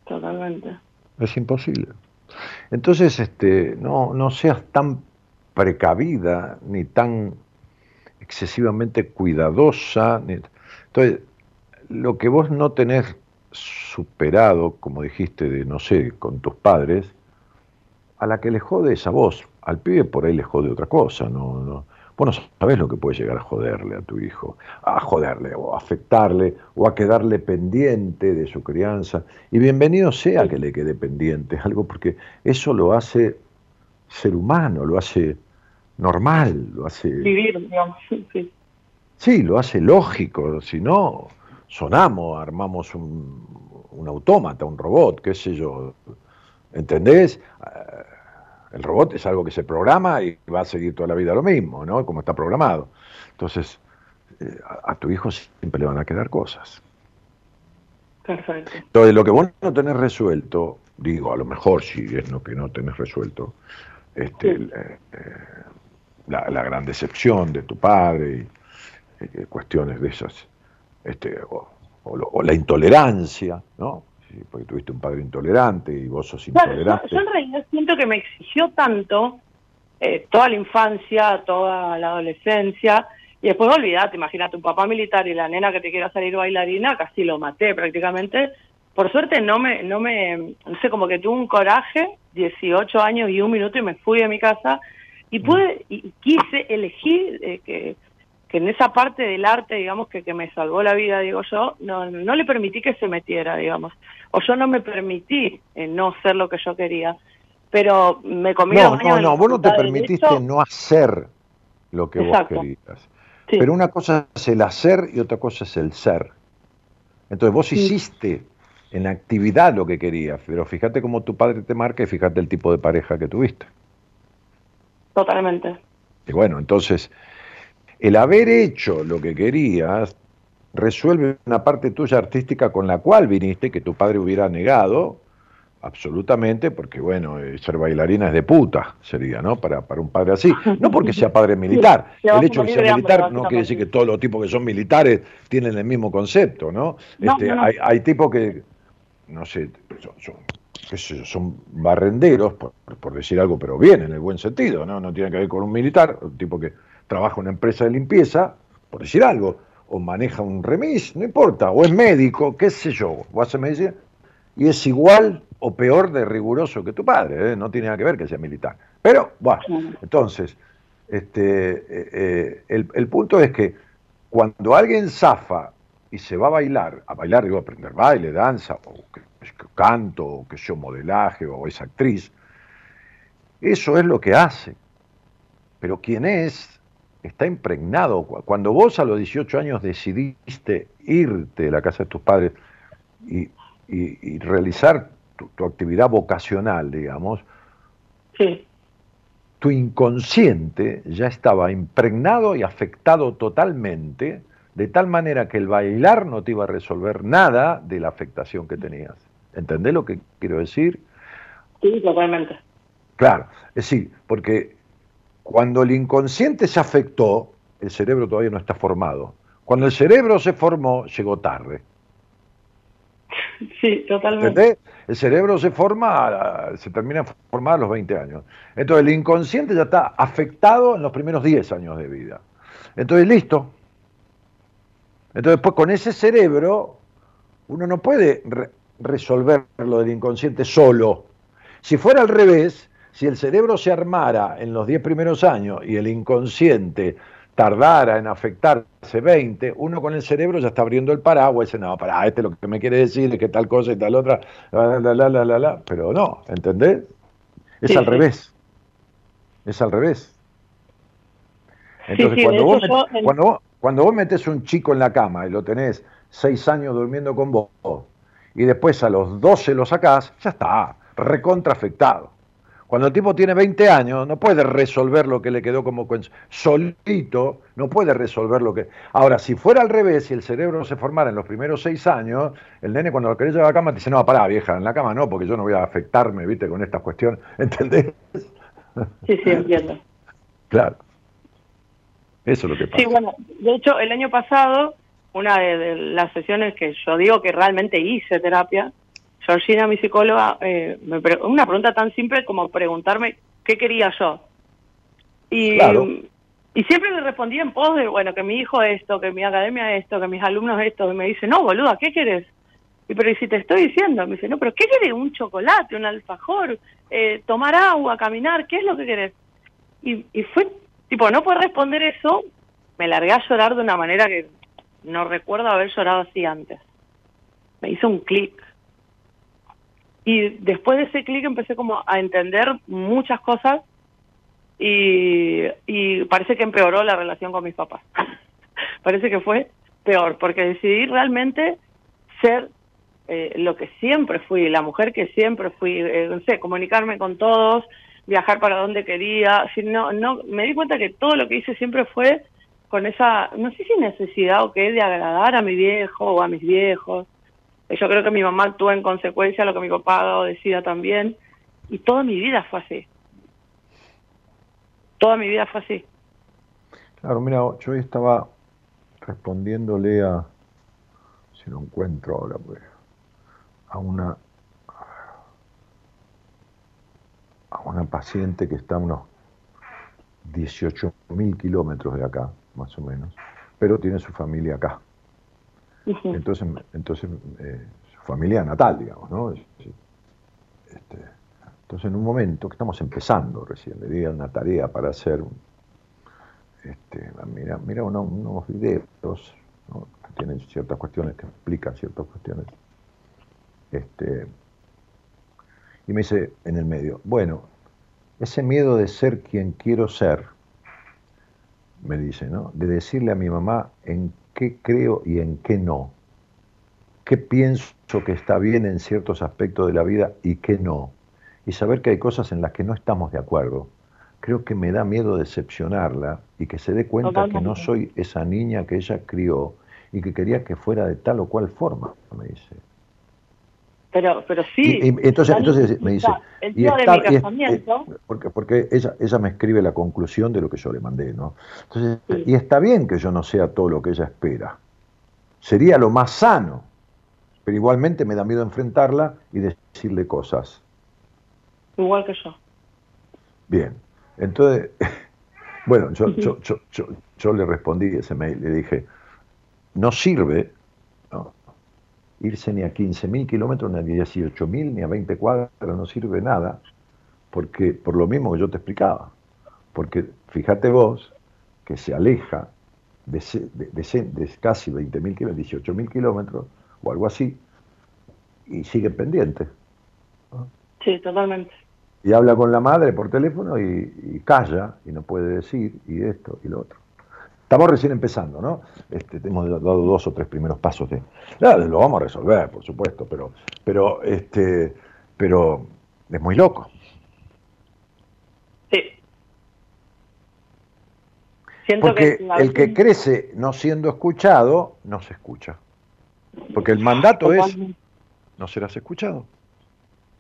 Totalmente. Es imposible. Entonces, este, no, no seas tan precavida ni tan excesivamente cuidadosa. Entonces, lo que vos no tenés superado, como dijiste, de no sé, con tus padres, a la que le jode es a vos. Al pibe por ahí le jode otra cosa, no, no, Vos no sabés lo que puede llegar a joderle a tu hijo, a joderle o a afectarle o a quedarle pendiente de su crianza. Y bienvenido sea que le quede pendiente algo, porque eso lo hace ser humano, lo hace normal, lo hace... Vivir, digamos, sí. Sí, lo hace lógico, si no, sonamos, armamos un, un autómata, un robot, qué sé yo, ¿entendés? El robot es algo que se programa y va a seguir toda la vida lo mismo, ¿no? Como está programado. Entonces, eh, a, tu hijo siempre le van a quedar cosas. Perfecto. Entonces, lo que vos no tenés resuelto, digo, a lo mejor si es lo que no tenés resuelto, este, eh, la, gran decepción de tu padre, y, eh, cuestiones de esas, este, o la intolerancia, ¿no? porque tuviste un padre intolerante y vos sos intolerante. yo, en realidad siento que me exigió tanto eh, toda la infancia, toda la adolescencia, Y después olvidate, imagínate, un papá militar y la nena que te quiera salir bailarina, casi lo maté prácticamente. Por suerte no me, no me, no sé, como que tuve un coraje, 18 años y un minuto y me fui de mi casa y pude, y quise elegir eh, que, que en esa parte del arte, digamos, que, que me salvó la vida, digo yo, no, no le permití que se metiera, digamos. O yo no me permití eh, no ser lo que yo quería. Pero me comí No, no, no, vos no te permitiste no hacer lo que vos querías. Pero una cosa es el hacer y otra cosa es el ser. Entonces vos hiciste en actividad lo que querías, pero fíjate cómo tu padre te marca y fíjate el tipo de pareja que tuviste. Totalmente. Y bueno, entonces, el haber hecho lo que querías resuelve una parte tuya artística con la cual viniste, que tu padre hubiera negado, absolutamente, porque bueno, eh, ser bailarina es de puta, sería, ¿no? Para, para un padre así. No porque sea padre militar. el hecho de que sea militar no quiere decir que todos los tipos que son militares tienen el mismo concepto, ¿no? este, Hay, hay tipos que, no sé, son, son barrenderos, por, por, decir algo, pero bien, en el buen sentido, ¿no? No tiene que ver con un militar, un tipo que trabaja en una empresa de limpieza, por decir algo, o maneja un remis, no importa, o es médico, qué sé yo, o hace medicina, y es igual o peor de riguroso que tu padre, ¿eh? no tiene nada que ver que sea militar. Pero, bueno, entonces, este, eh, eh, el, el, punto es que cuando alguien zafa y se va a bailar, a bailar digo, a aprender baile, danza, o que, canto, o que yo modelaje, o es actriz, eso es lo que hace. Pero quién es, está impregnado. Cuando vos a los 18 años decidiste irte de la casa de tus padres y, y, realizar tu, actividad vocacional, digamos, tu inconsciente ya estaba impregnado y afectado totalmente, de tal manera que el bailar no te iba a resolver nada de la afectación que tenías. ¿Entendés lo que quiero decir? Sí, totalmente. Claro, es decir, porque cuando el inconsciente se afectó, el cerebro todavía no está formado. Cuando el cerebro se formó, llegó tarde. Sí, totalmente. El cerebro se forma, se termina de formar a los 20 años. Entonces el inconsciente ya está afectado en los primeros 10 años de vida. Entonces, listo. Entonces, pues con ese cerebro, uno no puede resolver lo del inconsciente solo. Si fuera al revés, si el cerebro se armara en los 10 primeros años y el inconsciente tardara en afectarse 20, uno con el cerebro ya está abriendo el paraguas y dice, no, para, este lo que me quiere decir es que tal cosa y tal otra, la, la, la, la, la, pero no, ¿entendés? Es al revés. Es al revés. Entonces, cuando, vos cuando, vos, cuando vos metes un chico en la cama y lo tenés seis años durmiendo con vos, y después a los 12 lo sacás, ya está, recontraafectado. Cuando el tipo tiene 20 años, no puede resolver lo que le quedó como solito, no puede resolver lo que. Ahora, si fuera al revés, si el cerebro se formara en los primeros seis años, el nene cuando lo querés llevar a la cama te dice, no, pará, vieja, en la cama no, porque yo no voy a afectarme, viste, con estas cuestiones. ¿Entendés? Sí, sí, entiendo. Claro. Eso es lo que pasa. Sí, bueno, de hecho, el año pasado, una de las sesiones que yo digo que realmente hice terapia, Georgina, mi psicóloga, eh, me una pregunta tan simple como preguntarme qué quería yo. Y, y siempre le respondí en pos de, bueno, que mi hijo esto, que mi academia esto, que mis alumnos esto. Y me dice, no, boluda, ¿qué querés? Y pero si te estoy diciendo, me dice, no, pero ¿qué querés? Un chocolate, un alfajor, eh, tomar agua, caminar, ¿qué es lo que querés? Y, y fue, tipo, no puedo responder eso, me largué a llorar de una manera que no recuerdo haber llorado así antes. Me hizo un clic y después de ese clic empecé como a entender muchas cosas y, y parece que empeoró la relación con mis papás. parece que fue peor, porque decidí realmente ser eh, lo que siempre fui, la mujer que siempre fui, eh, no sé, comunicarme con todos, viajar para donde quería, si no, no, me di cuenta que todo lo que hice siempre fue con esa, no sé si necesidad o qué, de agradar a mi viejo o a mis viejos, yo creo que mi mamá actúa en consecuencia lo que mi papá decida también. Y toda mi vida fue así. Toda mi vida fue así. Claro, mira, yo hoy estaba respondiéndole a, si lo encuentro ahora, pues, a una a una paciente que está a unos 18 mil kilómetros de acá, más o menos, pero tiene su familia acá. Entonces, entonces eh, su familia natal, digamos, ¿no? Este, entonces, en un momento que estamos empezando recién, le di una tarea para hacer, este, mira, mira unos, videos que tienen ciertas cuestiones, que explican ciertas cuestiones. Este, y me dice en el medio, bueno, ese miedo de ser quien quiero ser, me dice, ¿no? De decirle a mi mamá en qué creo y en qué no. Qué pienso que está bien en ciertos aspectos de la vida y qué no. Y saber que hay cosas en las que no estamos de acuerdo. Creo que me da miedo decepcionarla y que se dé cuenta que no soy esa niña que ella crió y que quería que fuera de tal o cual forma, me dice. Pero, pero sí. entonces, entonces me dice. y está, porque porque ella, ella me escribe la conclusión de lo que yo le mandé, ¿no? Entonces, y está bien que yo no sea todo lo que ella espera. Sería lo más sano. Pero igualmente me da miedo enfrentarla y decirle cosas. Igual que yo. Bien. Entonces, bueno, yo, yo, yo, yo, le respondí ese mail, le dije, no sirve irse ni a 15.000 kilómetros, ni a 18.000, ni a 20 cuadras, no sirve nada, porque por lo mismo que yo te explicaba, porque fíjate vos que se aleja de, de, casi 20.000 kilómetros, 18.000 kilómetros, o algo así, y sigue pendiente. Sí, totalmente. Y habla con la madre por teléfono y, y calla, y no puede decir, y esto y lo otro. Estamos recién empezando, ¿no? Este, hemos dado dos o tres primeros pasos de. lo vamos a resolver, por supuesto, pero, pero, este, pero es muy loco. Sí. Porque el que crece no siendo escuchado, no se escucha. Porque el mandato es no serás escuchado.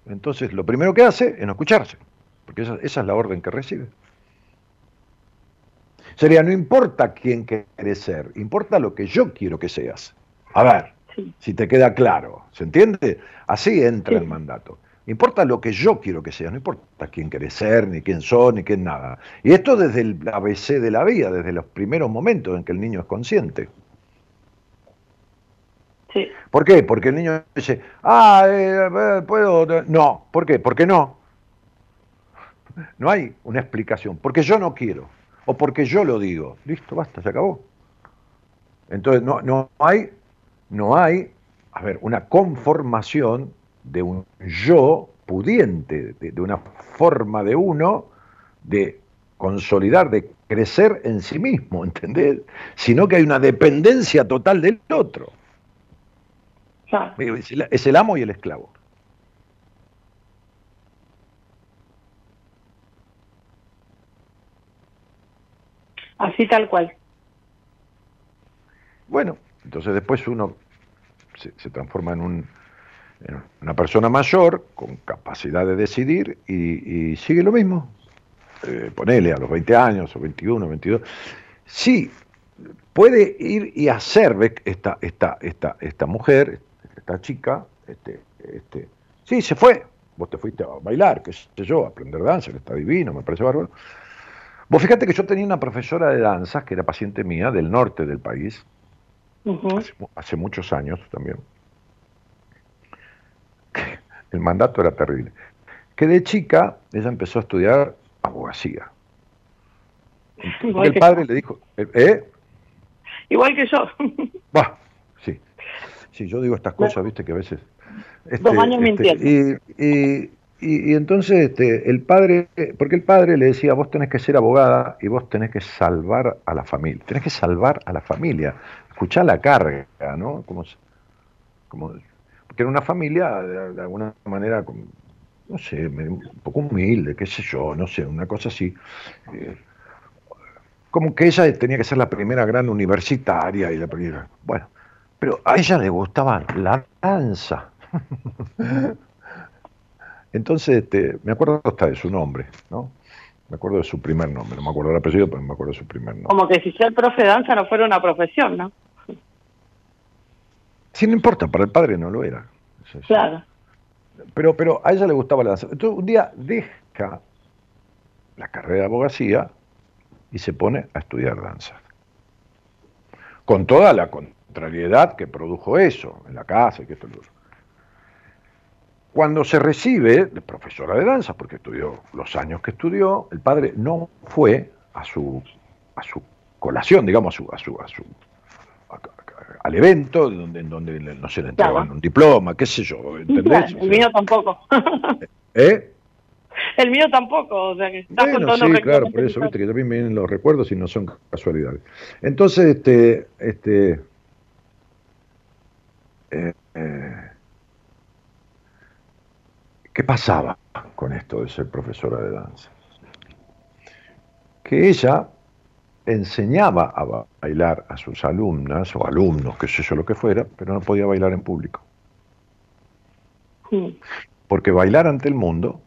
Entonces, lo primero que hace es no escucharse, porque esa es la orden que recibe. Sería, no importa quién quieres ser, importa lo que yo quiero que seas. A ver, si te queda claro, ¿se entiende? Así entra el mandato. Importa lo que yo quiero que seas, no importa quién querés ser, ni quién son, ni quién nada. Y esto desde el ABC de la vida, desde los primeros momentos en que el niño es consciente. Sí. ¿Por qué? Porque el niño dice, ah, eh, eh, puedo. No, ¿por qué? Porque no. No hay una explicación. Porque yo no quiero o porque yo lo digo. Listo, basta, se acabó. Entonces no, no hay, no hay, a ver, una conformación de un yo pudiente, de, una forma de uno de consolidar, de crecer en sí mismo, ¿entendés? Sino que hay una dependencia total del otro. Es el amo y el esclavo. Así tal cual. Bueno, entonces después uno se, transforma en, un, una persona mayor con capacidad de decidir y, sigue lo mismo. Eh, ponele a los 20 años o 21, 22. Sí, puede ir y hacer, esta, esta, esta, esta mujer, esta chica, este, este, sí, se fue. Vos te fuiste a bailar, qué sé yo, a aprender danza, que está divino, me parece bárbaro. Vos fíjate que yo tenía una profesora de danzas, que era paciente mía, del norte del país, hace, muchos años también. El mandato era terrible. Que de chica ella empezó a estudiar abogacía. el padre le dijo, ¿eh? Igual que yo. Va, sí. Sí, yo digo estas cosas, viste, que a veces... Dos años este, mintiendo. y, y, entonces este, el padre, porque el padre le decía, vos tenés que ser abogada y vos tenés que salvar a la familia, tenés que salvar a la familia, escuchar la carga, ¿no? Como, como, porque era una familia de, alguna manera, no sé, un poco humilde, qué sé yo, no sé, una cosa así. Eh, como que ella tenía que ser la primera gran universitaria y la primera, bueno, pero a ella le gustaba la danza. Entonces, este, me acuerdo hasta de su nombre, ¿no? Me acuerdo de su primer nombre, no me acuerdo del apellido, pero me acuerdo de su primer nombre. Como que si ser profe de danza no fuera una profesión, ¿no? Sí, no importa, para el padre no lo era. Claro. Pero, pero a ella le gustaba la danza. Entonces un día deja la carrera de abogacía y se pone a estudiar danza. con toda la contrariedad que produjo eso en la casa y que esto Cuando se recibe de profesora de danza, porque estudió los años que estudió, el padre no fue a su, a su colación, digamos, a su, a su, a su al evento donde, en donde no se le entregaban un diploma, qué sé yo, ¿entendés? el mío tampoco. ¿Eh? El mío tampoco, o sea que está bueno, sí, claro, por eso, viste que también vienen los recuerdos y no son casualidades. Entonces, este, este, eh, eh, ¿qué pasaba con esto de ser profesora de danza? Que ella enseñaba a bailar a sus alumnas o alumnos, qué sé yo lo que fuera, pero no podía bailar en público. Porque bailar ante el mundo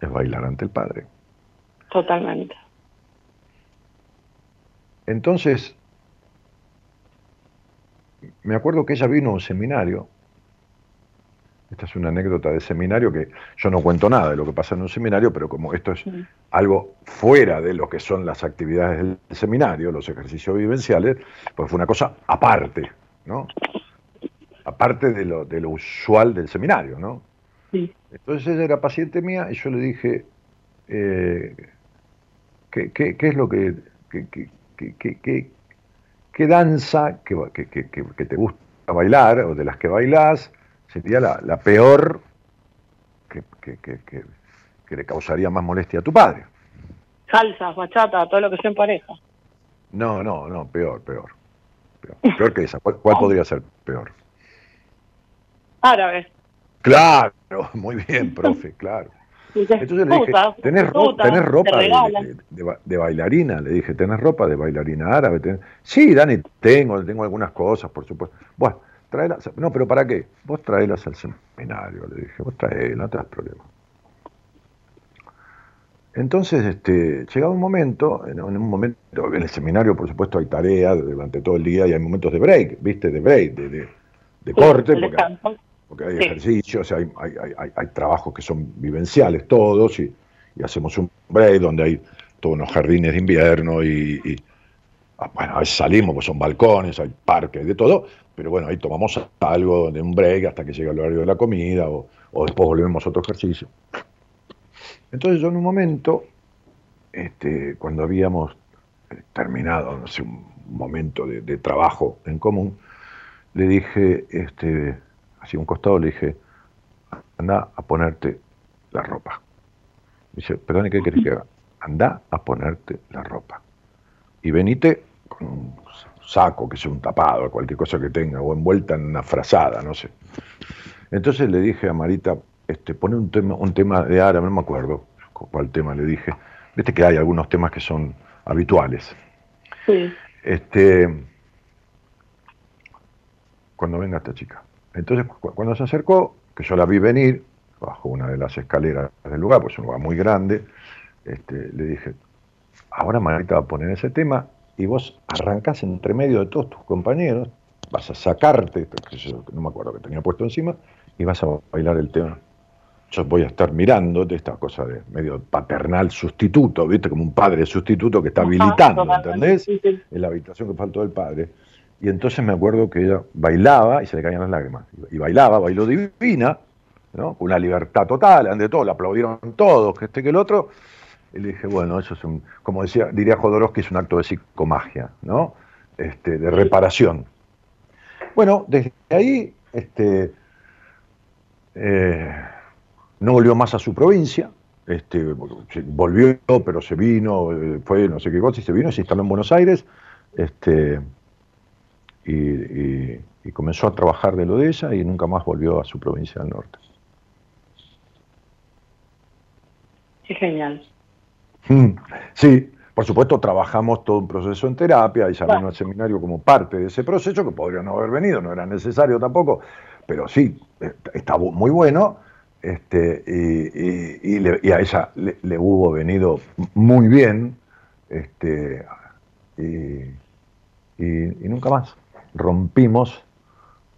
es bailar ante el Padre. Totalmente. Entonces, me acuerdo que ella vino a un seminario esta es una anécdota de seminario que yo no cuento nada de lo que pasa en un seminario, pero como esto es algo fuera de lo que son las actividades del seminario, los ejercicios vivenciales, pues fue una cosa aparte, ¿no? Aparte de lo, de lo usual del seminario, ¿no? Sí. Entonces ella era paciente mía y yo le dije, eh, ¿qué, qué, es lo que, qué danza que, que, te gusta bailar o de las que bailás? Sería la, peor que, le causaría más molestia a tu padre. Salsa, bachata, todo lo que sea en pareja. No, no, no, peor, peor. Peor, que esa. ¿Cuál, podría ser peor? Árabe. Claro, muy bien, profe, claro. Entonces le dije, ¿tenés, ropa de, bailarina? Le dije, ¿tenés ropa de bailarina árabe? Sí, Dani, tengo, tengo algunas cosas, por supuesto. Bueno, no, pero ¿para qué? Vos traelas al seminario, le dije, vos traelas, no te das problema. Entonces, este, llegaba un momento, en, un momento, en el seminario, por supuesto, hay tareas durante todo el día y hay momentos de break, ¿viste? De break, de, de, corte, porque, hay ejercicios, hay, hay, hay, hay, trabajos que son vivenciales todos, y, hacemos un break donde hay todos unos jardines de invierno y, ah, bueno, a veces salimos, pues son balcones, hay parques, de todo, pero bueno, ahí tomamos algo de un break hasta que llega el horario de la comida o, después volvemos a otro ejercicio. Entonces yo en un momento, este, cuando habíamos eh, terminado, no sé, un momento de, trabajo en común, le dije, este, hacia un costado le dije, anda a ponerte la ropa. dice, perdón, ¿qué querés que haga? Anda a ponerte la ropa. Y venite con un saco, que sea un tapado, cualquier cosa que tenga, o envuelta en una frazada, no sé. Entonces le dije a Marita, este, pone un tema, un tema de árabe, no me acuerdo cuál tema le dije. Viste que hay algunos temas que son habituales. Sí. Este, cuando venga esta chica. Entonces, cuando se acercó, que yo la vi venir, bajo una de las escaleras del lugar, pues es un lugar muy grande, este, le dije, ahora Marita va a poner ese tema y vos arrancás entre medio de todos tus compañeros, vas a sacarte, no me acuerdo que tenía puesto encima, y vas a bailar el tema. Yo voy a estar mirando de esta cosa de medio paternal sustituto, ¿viste? Como un padre sustituto que está habilitando, ¿entendés? En la habitación que faltó del padre. Y entonces me acuerdo que ella bailaba y se le caían las lágrimas. Y bailaba, bailó divina, ¿no? Con una libertad total, ante todo, le aplaudieron todos, que este que el otro. Y le dije, bueno, eso es un, como decía, diría Jodorowsky, es un acto de psicomagia, ¿no? Este, de reparación. Bueno, desde ahí este, eh, no volvió más a su provincia, este, volvió, pero se vino, eh, fue no sé qué cosa, y se vino, se instaló en Buenos Aires, este, y, y comenzó a trabajar de lo de ella y nunca más volvió a su provincia del norte. Qué genial. Mm, sí, por supuesto trabajamos todo un proceso en terapia y salimos al seminario como parte de ese proceso, que podría no haber venido, no era necesario tampoco, pero sí, está muy bueno. Este, y, a ella le, hubo venido muy bien, este, y, nunca más rompimos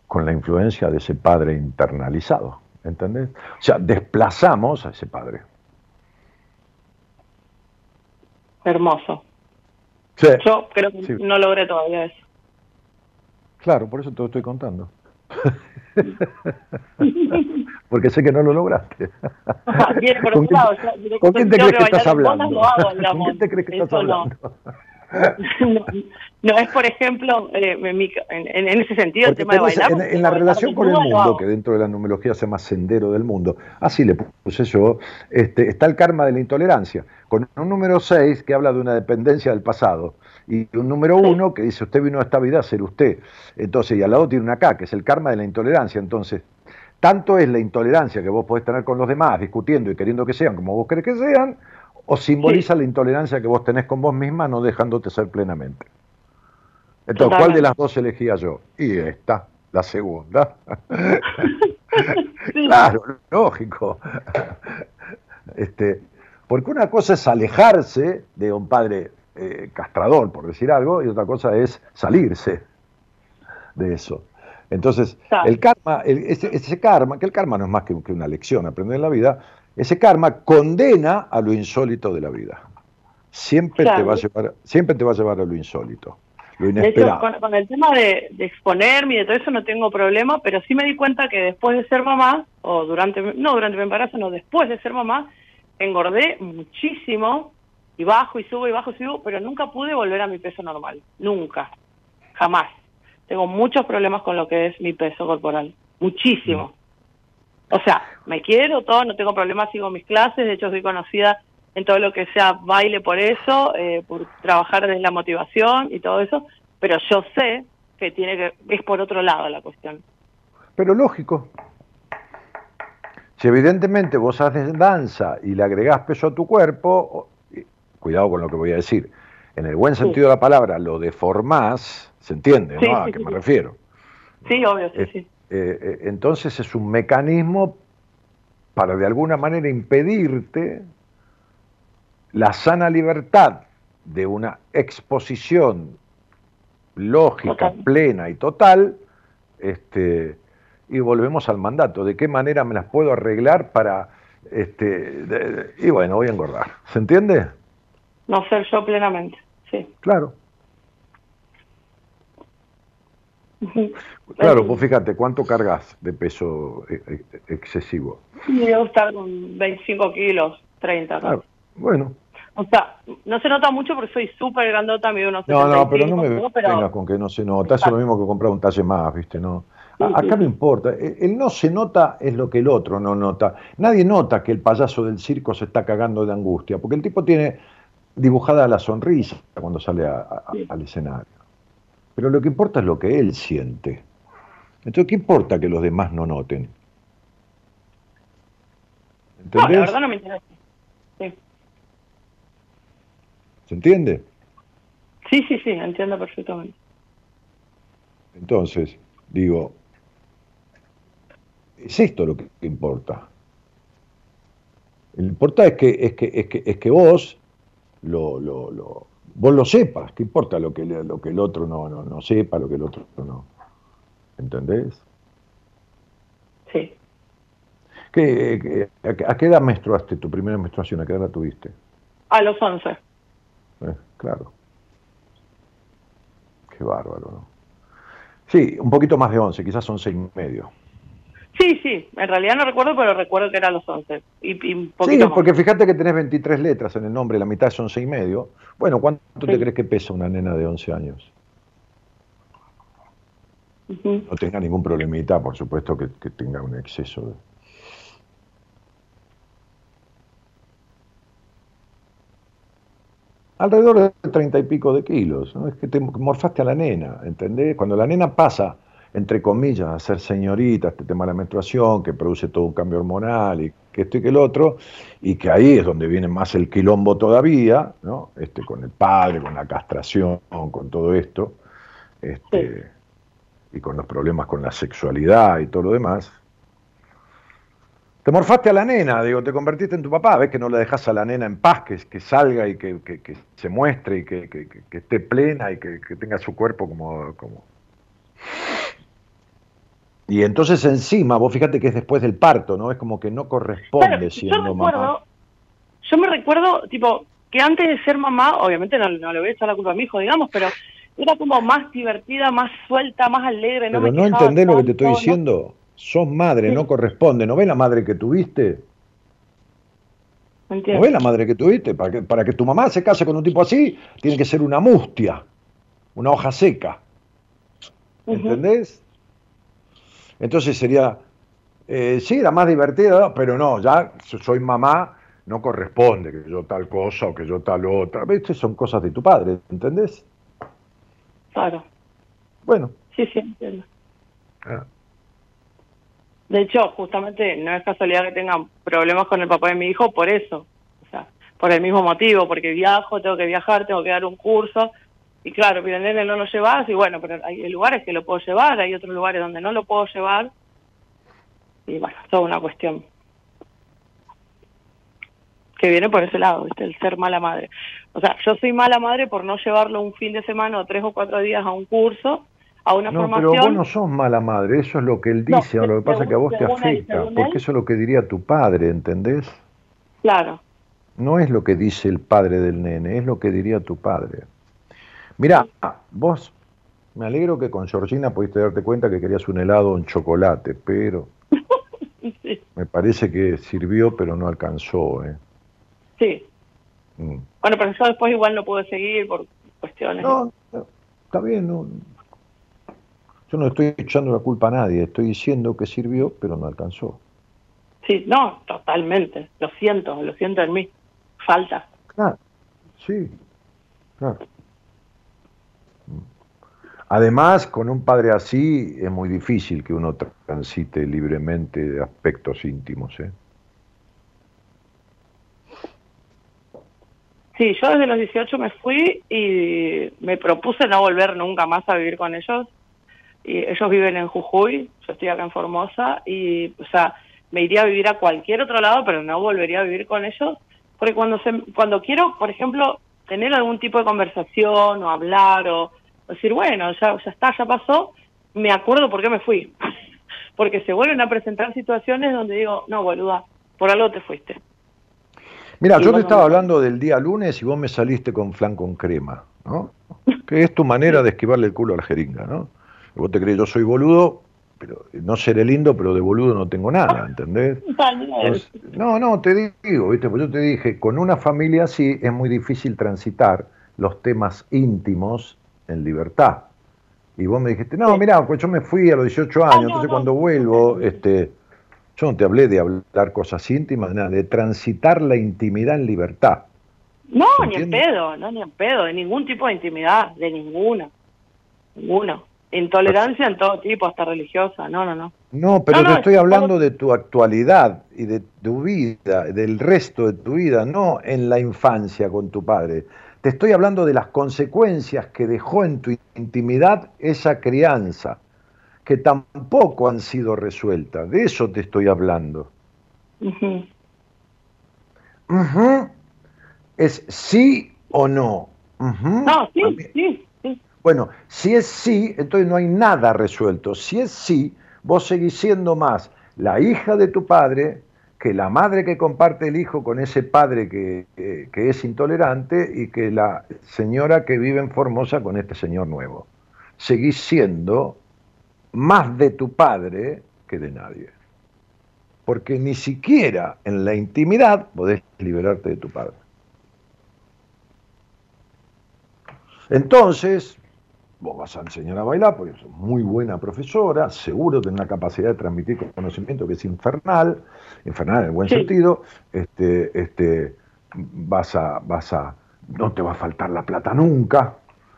con la influencia de ese padre internalizado, ¿entendés? O sea, desplazamos a ese padre. Hermoso. Yo creo que no logré todavía eso. Claro, por eso te lo estoy contando. Porque sé que no lo lograste. ¿Con, quién, te crees que estás hablando? ¿Con quién te crees que estás hablando? no, es, por ejemplo, eh, en, en, ese sentido, el tema de bailar. En, la relación con el mundo, que dentro de la numerología se llama sendero del mundo, así le puse yo, este, está el karma de la intolerancia, con un número 6 que habla de una dependencia del pasado, y un número 1 que dice usted vino a esta vida a ser usted. Entonces, y al lado tiene una K, que es el karma de la intolerancia. Entonces, tanto es la intolerancia que vos podés tener con los demás, discutiendo y queriendo que sean como vos querés que sean, o simboliza la intolerancia que vos tenés con vos misma, no dejándote ser plenamente. Entonces, ¿cuál de las dos elegía yo? Y esta, la segunda. claro, lógico. Este, porque una cosa es alejarse de un padre eh, castrador, por decir algo, y otra cosa es salirse de eso. Entonces, el karma, ese, karma, que el karma no es más que, que una lección aprender en la vida, ese karma condena a lo insólito de la vida. Siempre, te, va a llevar, siempre te va a llevar a lo insólito, lo inesperado. con, el tema de, exponerme y de todo eso no tengo problema, pero sí me di cuenta que después de ser mamá, o durante, no durante mi embarazo, no, después de ser mamá, engordé muchísimo, y bajo y subo y bajo y subo, pero nunca pude volver a mi peso normal, nunca, jamás. Tengo muchos problemas con lo que es mi peso corporal, muchísimo. Mm. O sea, me quiero todo, no tengo problemas, sigo mis clases, de hecho soy conocida en todo lo que sea baile por eso, eh, por trabajar desde la motivación y todo eso, pero yo sé que tiene que es por otro lado la cuestión. Pero lógico. Si evidentemente vos haces danza y le agregás peso a tu cuerpo, cuidado con lo que voy a decir, en el buen sentido de la palabra, lo deformás, ¿se entiende? ¿no? ¿A qué me refiero? Sí, obvio, sí, sí. Eh, eh, entonces es un mecanismo para de alguna manera impedirte la sana libertad de una exposición lógica, plena y total, este, y volvemos al mandato, de qué manera me las puedo arreglar para, este, y bueno, voy a engordar, ¿se entiende? No ser yo plenamente, sí. Claro. Claro, pues fíjate, ¿cuánto cargas de peso eh, eh, excesivo? Debo estar con 25 kilos, 30. Claro. Bueno. O sea, no se nota mucho porque soy súper grandota, mido unos No, no, pero no me vengas con que no se nota. Es lo mismo que comprar un talle más, ¿viste? no Acá no importa. E, el no se nota es lo que el otro no nota. Nadie nota que el payaso del circo se está cagando de angustia, porque el tipo tiene dibujada la sonrisa cuando sale al escenario. Pero lo que importa es lo que él siente. Entonces, ¿qué importa que los demás no noten? ¿Entendés? No, la verdad no me interesa. Sí. ¿Se entiende? Sí, sí, sí, entiendo perfectamente. Entonces, digo, es esto lo que importa. Lo que importa es que, es que, es que, es que vos lo, lo, lo, vos lo sepas, ¿qué importa lo que, lo que el otro no, no, no sepa, lo que el otro no? ¿Entendés? Sí. ¿Qué, a, qué edad menstruaste tu primera menstruación? ¿A qué edad tuviste? A los 11. Eh, claro. Qué bárbaro, ¿no? Sí, un poquito más de 11, quizás 11 y medio. Sí, sí, en realidad no recuerdo, pero recuerdo que era los 11. Y, sí, porque fíjate que tenés 23 letras en el nombre, la mitad es 11 y medio. Bueno, ¿cuánto te crees que pesa una nena de 11 años? No tenga ningún problemita, por supuesto que, tenga un exceso de... Alrededor de 30 y pico de kilos, ¿no? Es que te morfaste a la nena, ¿entendés? Cuando la nena pasa entre comillas, a ser señorita, este tema de la menstruación, que produce todo un cambio hormonal y que esto y que el otro, y que ahí es donde viene más el quilombo todavía, ¿no? Este, con el padre, con la castración, con todo esto, este, y con los problemas con la sexualidad y todo lo demás. Te morfaste a la nena, digo, te convertiste en tu papá, ves que no la dejas a la nena en paz, que, que salga y que, se muestre y que, esté plena y que, tenga su cuerpo como, como, y entonces encima, vos fíjate que es después del parto, ¿no? Es como que no corresponde siendo yo mamá. Yo me recuerdo, tipo, que antes de ser mamá, obviamente no, le voy a echar la culpa a mi hijo, digamos, pero era como más divertida, más suelta, más alegre. No Pero me no entendés lo que te estoy ¿no? diciendo. Sos madre, Sí. no corresponde. ¿No ves la madre que tuviste? ¿Me ¿No ves la madre que tuviste? Para que, para que tu mamá se case con un tipo así, tiene que ser una mustia, una hoja seca. ¿Entendés? Entonces sería, eh, sí, era más divertida, pero no, ya so- soy mamá, no corresponde que yo tal cosa o que yo tal otra. ¿Viste? Son cosas de tu padre, ¿entendés? Claro, Bueno. sí, sí, entiendo. ah, De hecho, justamente no es casualidad que tengan problemas con el papá de mi hijo por eso. O sea, por el mismo motivo, porque viajo, tengo que viajar, tengo que dar un curso. Y claro, mira, nene, no lo llevas. Y bueno, pero hay lugares que lo puedo llevar, hay otros lugares donde no lo puedo llevar. Y bueno, es toda una cuestión que viene por ese lado, ¿viste? el ser mala madre. O sea, yo soy mala madre por no llevarlo un fin de semana o tres o cuatro días a un curso, a una No, pero formación. vos no sos mala madre, eso es lo que él No, dice, lo que pasa es que a vos te él, afecta, porque él. eso es lo que diría tu padre, ¿entendés? Claro. No es lo que dice el padre del nene, es lo que diría tu padre. Mirá, vos, me alegro que con Georgina pudiste darte cuenta que querías un helado en chocolate, pero Sí. me parece que sirvió, pero no alcanzó. ¿eh? Sí. Mm. Bueno, pero yo después igual no pude seguir por cuestiones. No, no, está bien, no. Yo no estoy echando la culpa a nadie, estoy diciendo que sirvió, pero no alcanzó. Sí, no, totalmente. Lo siento, lo siento en mí. Falta. Claro, sí, claro. Además, con un padre así es muy difícil que uno transite libremente aspectos íntimos. ¿eh? Sí, yo desde los 18 me fui y me propuse no volver nunca más a vivir con ellos. Y ellos viven en Jujuy, yo estoy acá en Formosa y, o sea, me iría a vivir a cualquier otro lado, pero no volvería a vivir con ellos, porque cuando se, cuando quiero, por ejemplo, tener algún tipo de conversación o hablar o decir, bueno, ya, ya está, ya pasó, me acuerdo por qué me fui. porque se vuelven a presentar situaciones donde digo, no, boluda, por algo te fuiste. Mira, yo te estaba hablando del día lunes y vos me saliste con flan con crema, ¿no? Que es tu manera de esquivarle el culo a la jeringa, ¿no? Y vos te crees, yo soy boludo, pero no seré lindo, pero de boludo no tengo nada, ¿entendés? Entonces, no, no, te digo, ¿viste? Pues yo te dije, con una familia así es muy difícil transitar los temas íntimos en libertad. Y vos me dijiste, no, mirá, pues yo me fui a los 18 años, no, entonces no. cuando vuelvo, este, yo no te hablé de hablar cosas íntimas, nada, de transitar la intimidad en libertad. No, ¿Se ni en pedo, no, ni en pedo, de ningún tipo de intimidad, de ninguna. Ninguna. Intolerancia en todo tipo, hasta religiosa, no, no, no. No, pero te estoy es- hablando de tu actualidad y de tu vida, del resto de tu vida, no en la infancia con tu padre. Te estoy hablando de las consecuencias que dejó en tu intimidad esa crianza, que tampoco han sido resueltas. De eso te estoy hablando. Ujú. Ujú. Es sí o no. No, sí, sí, sí. Bueno, si es sí, entonces no hay nada resuelto. Si es sí, vos seguís siendo más la hija de tu padre que la madre que comparte el hijo con ese padre que, que- es intolerante y que la señora que vive en Formosa con este señor nuevo. Seguís siendo más de tu padre que de nadie. Porque ni siquiera en la intimidad podés liberarte de tu padre. Entonces, vos vas a enseñar a bailar porque sos muy buena profesora, seguro tenés una capacidad de transmitir conocimiento que es infernal, infernal en el buen Sí. sentido, este, este, vas a, vas a, no te va a faltar la plata nunca,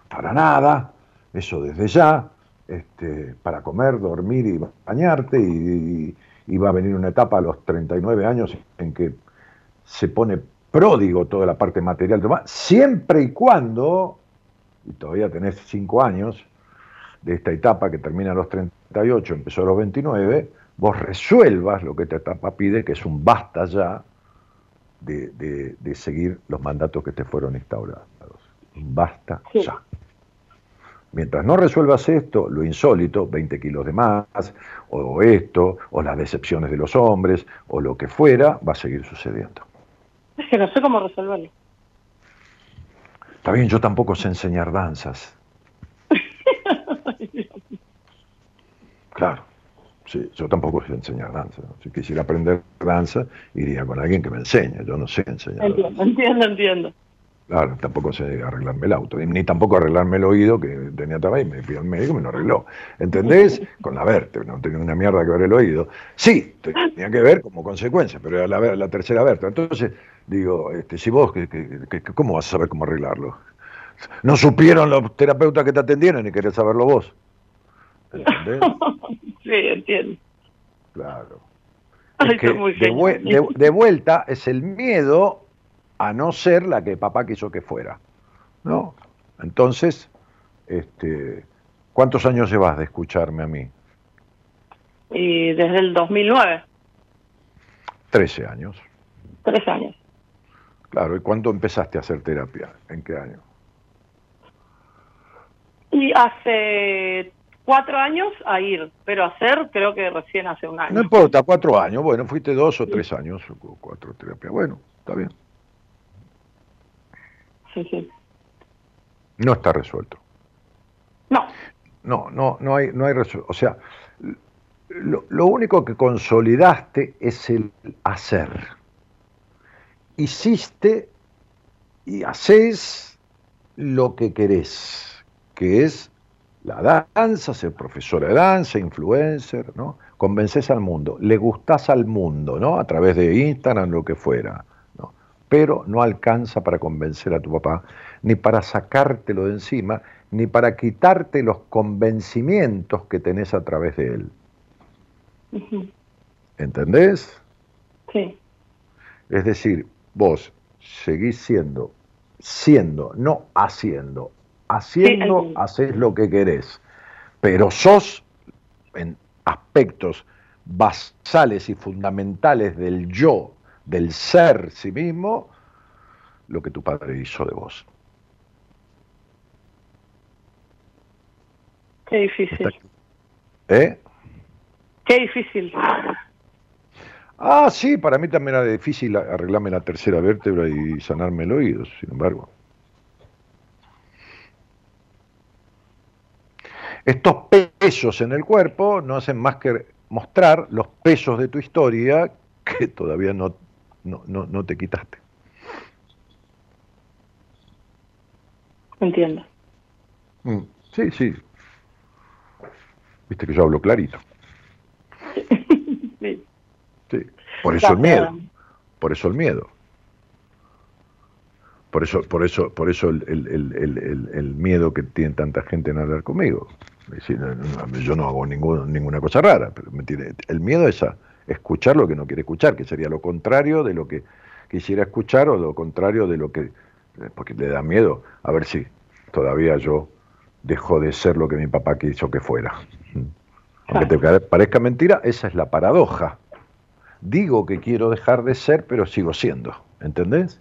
para nada, eso desde ya, este, para comer, dormir y bañarte, y, y- y va a venir una etapa a los 39 años en que se pone pródigo toda la parte material, siempre y cuando, y todavía tenés 5 años de esta etapa que termina a los 38, empezó a los 29, vos resuelvas lo que esta etapa pide, que es un basta ya de, de- de seguir los mandatos que te fueron instaurados. Un basta Sí. ya. Mientras no resuelvas esto, lo insólito, 20 kilos de más, o esto, o las decepciones de los hombres, o lo que fuera, va a seguir sucediendo. Es que no sé cómo resolverlo. Está bien, yo tampoco sé enseñar danzas. Claro. Sí, yo tampoco sé enseñar danza. Si quisiera aprender danza, iría con alguien que me enseñe. Yo no sé enseñar. Entiendo, entiendo, entiendo. Claro, tampoco sé arreglarme el auto, ni tampoco arreglarme el oído que tenía también, me fui al médico y me lo arregló. ¿Entendés? Con la vértebra, no tenía una mierda que ver el oído. Sí, tenía que ver como consecuencia, pero era la, la tercera vértebra. Entonces, digo, este, si vos, que, que, ¿cómo vas a saber cómo arreglarlo? No supieron los terapeutas que te atendieron y querés saberlo vos. ¿Entendés? sí, entiendo. Claro. Es que de, de vuelta es el miedo a no ser la que papá quiso que fuera. ¿No? Entonces, este, ¿cuántos años llevas de escucharme a mí? Y desde el 2009. Trece años. Tres años. Claro, ¿y cuándo empezaste a hacer terapia? ¿En qué año? Y hace cuatro años a ir, pero hacer creo que recién hace un año. No importa, cuatro años. Bueno, fuiste dos o tres años, o cuatro terapias. Bueno, está bien. No está resuelto. No. No, no, no hay, no hay resuelto. O sea, lo, lo único que consolidaste es el hacer. Hiciste y haces lo que querés, que es la danza, ser profesora de danza, influencer, ¿no? Convences al mundo, le gustás al mundo, ¿no? A través de Instagram, lo que fuera pero no alcanza para convencer a tu papá, ni para sacártelo de encima, ni para quitarte los convencimientos que tenés a través de él. ¿Entendés? Sí. Es decir, vos seguís siendo, siendo, no haciendo. Haciendo, haces lo que querés, pero sos en aspectos basales y fundamentales del yo del ser sí mismo lo que tu padre hizo de vos. Qué difícil. ¿Eh? Qué difícil. Ah, sí, para mí también era difícil arreglarme la tercera vértebra y sanarme el oído, sin embargo. Estos pesos en el cuerpo no hacen más que mostrar los pesos de tu historia que todavía no no, no, no te quitaste. Entiendo. Mm, sí, sí. Viste que yo hablo clarito. sí. sí. Por eso el miedo. Por eso el miedo. Por eso, por eso, por eso el, el, el, el, miedo que tiene tanta gente en hablar conmigo. yo no hago ningún, ninguna cosa rara, pero me tiene, el miedo es a, escuchar lo que no quiere escuchar, que sería lo contrario de lo que quisiera escuchar o lo contrario de lo que, eh, porque le da miedo a ver si todavía yo dejo de ser lo que mi papá quiso que fuera. Aunque te parezca mentira, esa es la paradoja. Digo que quiero dejar de ser, pero sigo siendo. ¿Entendés?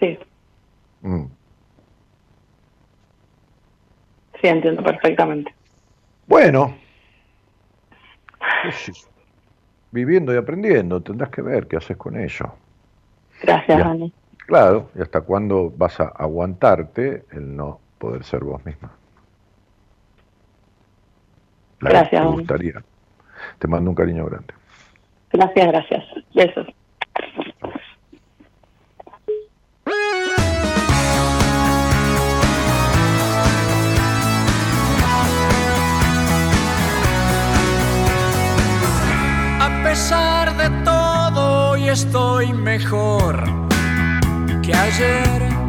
Sí. Mm. Sí, entiendo perfectamente. Bueno, viviendo y aprendiendo, tendrás que ver qué haces con ello. Gracias, Ani. Claro, y hasta cuándo vas a aguantarte el no poder ser vos misma. gracias. Te gustaría. Te mando un cariño grande. Gracias, gracias. Besos. Estoy mejor que ayer.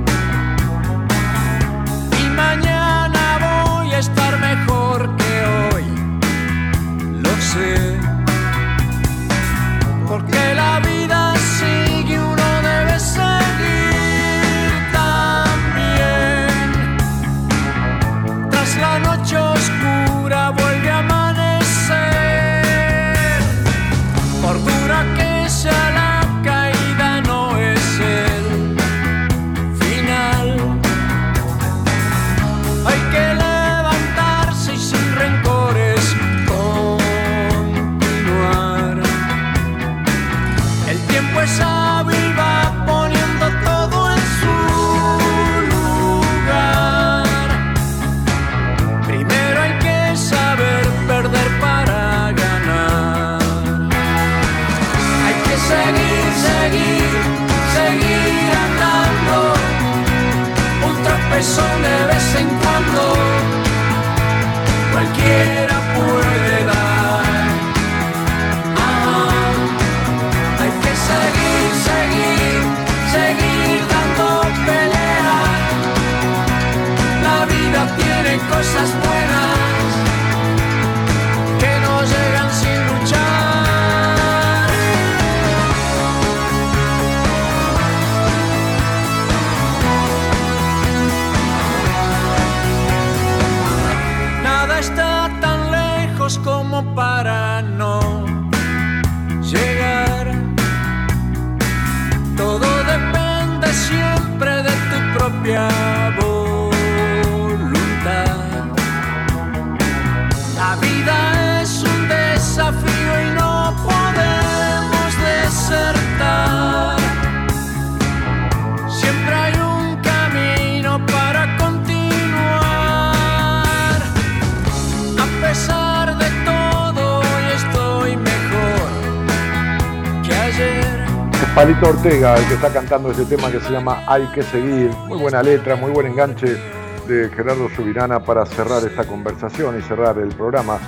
Palito Ortega el que está cantando este tema que se llama Hay que seguir. Muy buena letra, muy buen enganche de Gerardo Subirana para cerrar esta conversación y cerrar el programa.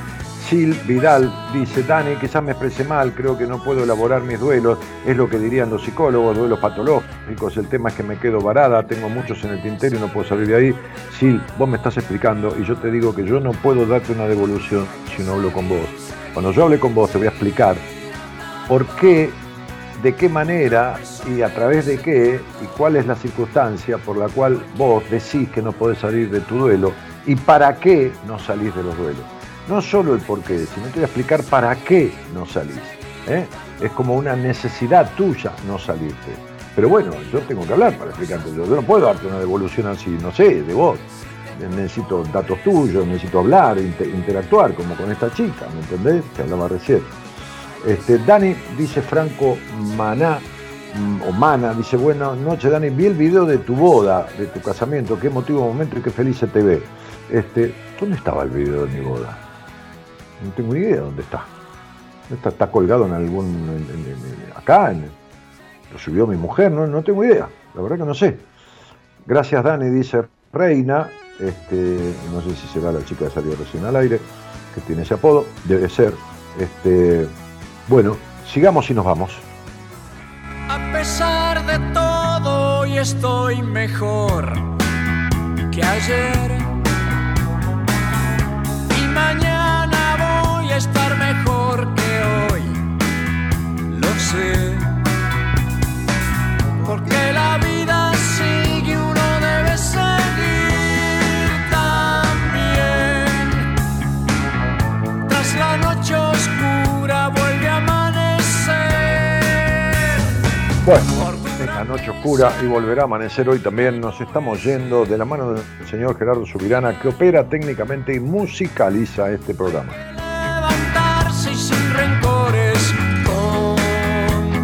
Sil Vidal dice, Dani, quizás me expresé mal, creo que no puedo elaborar mis duelos, es lo que dirían los psicólogos, duelos patológicos, el tema es que me quedo varada, tengo muchos en el tintero y no puedo salir de ahí. Sil, vos me estás explicando y yo te digo que yo no puedo darte una devolución si no hablo con vos. Cuando yo hable con vos te voy a explicar por qué de qué manera y a través de qué y cuál es la circunstancia por la cual vos decís que no podés salir de tu duelo y para qué no salís de los duelos. No solo el por qué, sino te voy a explicar para qué no salís. ¿eh? Es como una necesidad tuya no salirte. Pero bueno, yo tengo que hablar para explicarte. Yo no puedo darte una devolución así, no sé, de vos. Necesito datos tuyos, necesito hablar, inter- interactuar, como con esta chica, ¿me entendés? Que hablaba recién. Este, Dani dice Franco Maná, mm, o Mana, dice, buenas noches Dani, vi el video de tu boda, de tu casamiento, qué emotivo momento y qué feliz se te ve. Este, ¿Dónde estaba el video de mi boda? No tengo ni idea dónde está. Está, está colgado en algún, acá, lo subió mi mujer, no, no tengo idea, la verdad que no sé. Gracias Dani, dice Reina, este, no sé si será la chica que salió recién al aire, que tiene ese apodo, debe ser. Este, bueno, sigamos y nos vamos. A pesar de todo, hoy estoy mejor que ayer. Y mañana voy a estar mejor que hoy. Lo sé. Bueno, es la noche oscura y volverá a amanecer hoy también. Nos estamos yendo de la mano del señor Gerardo Subirana, que opera técnicamente y musicaliza este programa. levantarse y sin rencores continuar.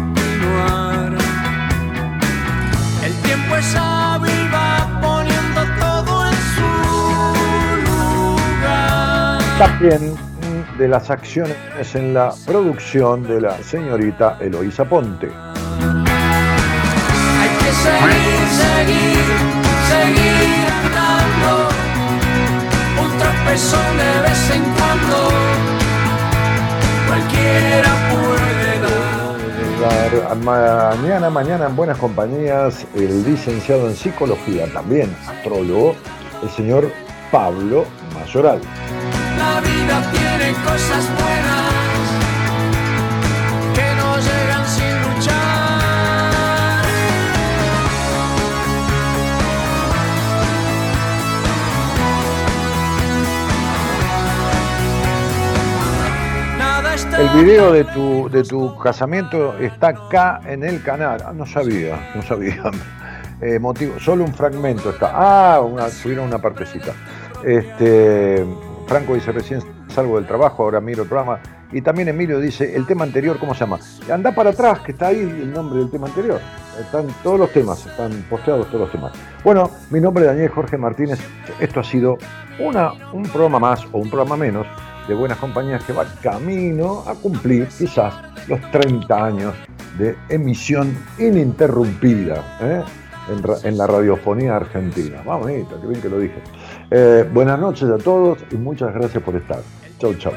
El tiempo es y va poniendo todo en su lugar. También de las acciones en la producción de la señorita Eloísa Ponte. Seguir, seguir, seguir andando. Un tropezón de vez en cuando. Cualquiera puede dar. Mañana, mañana en Buenas Compañías, el licenciado en psicología, también astrólogo, el señor Pablo Mayoral. La vida tiene cosas buenas El video de tu, de tu casamiento está acá en el canal. Ah, no sabía, no sabía. Eh, motivo, solo un fragmento está. Ah, una, subieron una partecita. Este, Franco dice recién salgo del trabajo, ahora miro el programa. Y también Emilio dice, el tema anterior, ¿cómo se llama? Anda para atrás, que está ahí el nombre del tema anterior. Están todos los temas, están posteados todos los temas. Bueno, mi nombre es Daniel Jorge Martínez. Esto ha sido una, un programa más o un programa menos de Buenas Compañías que va camino a cumplir quizás los 30 años de emisión ininterrumpida ¿eh? en, la radiofonía argentina. Bonito, qué bien que lo dije. Eh, buenas noches a todos y muchas gracias por estar. Chau, chau.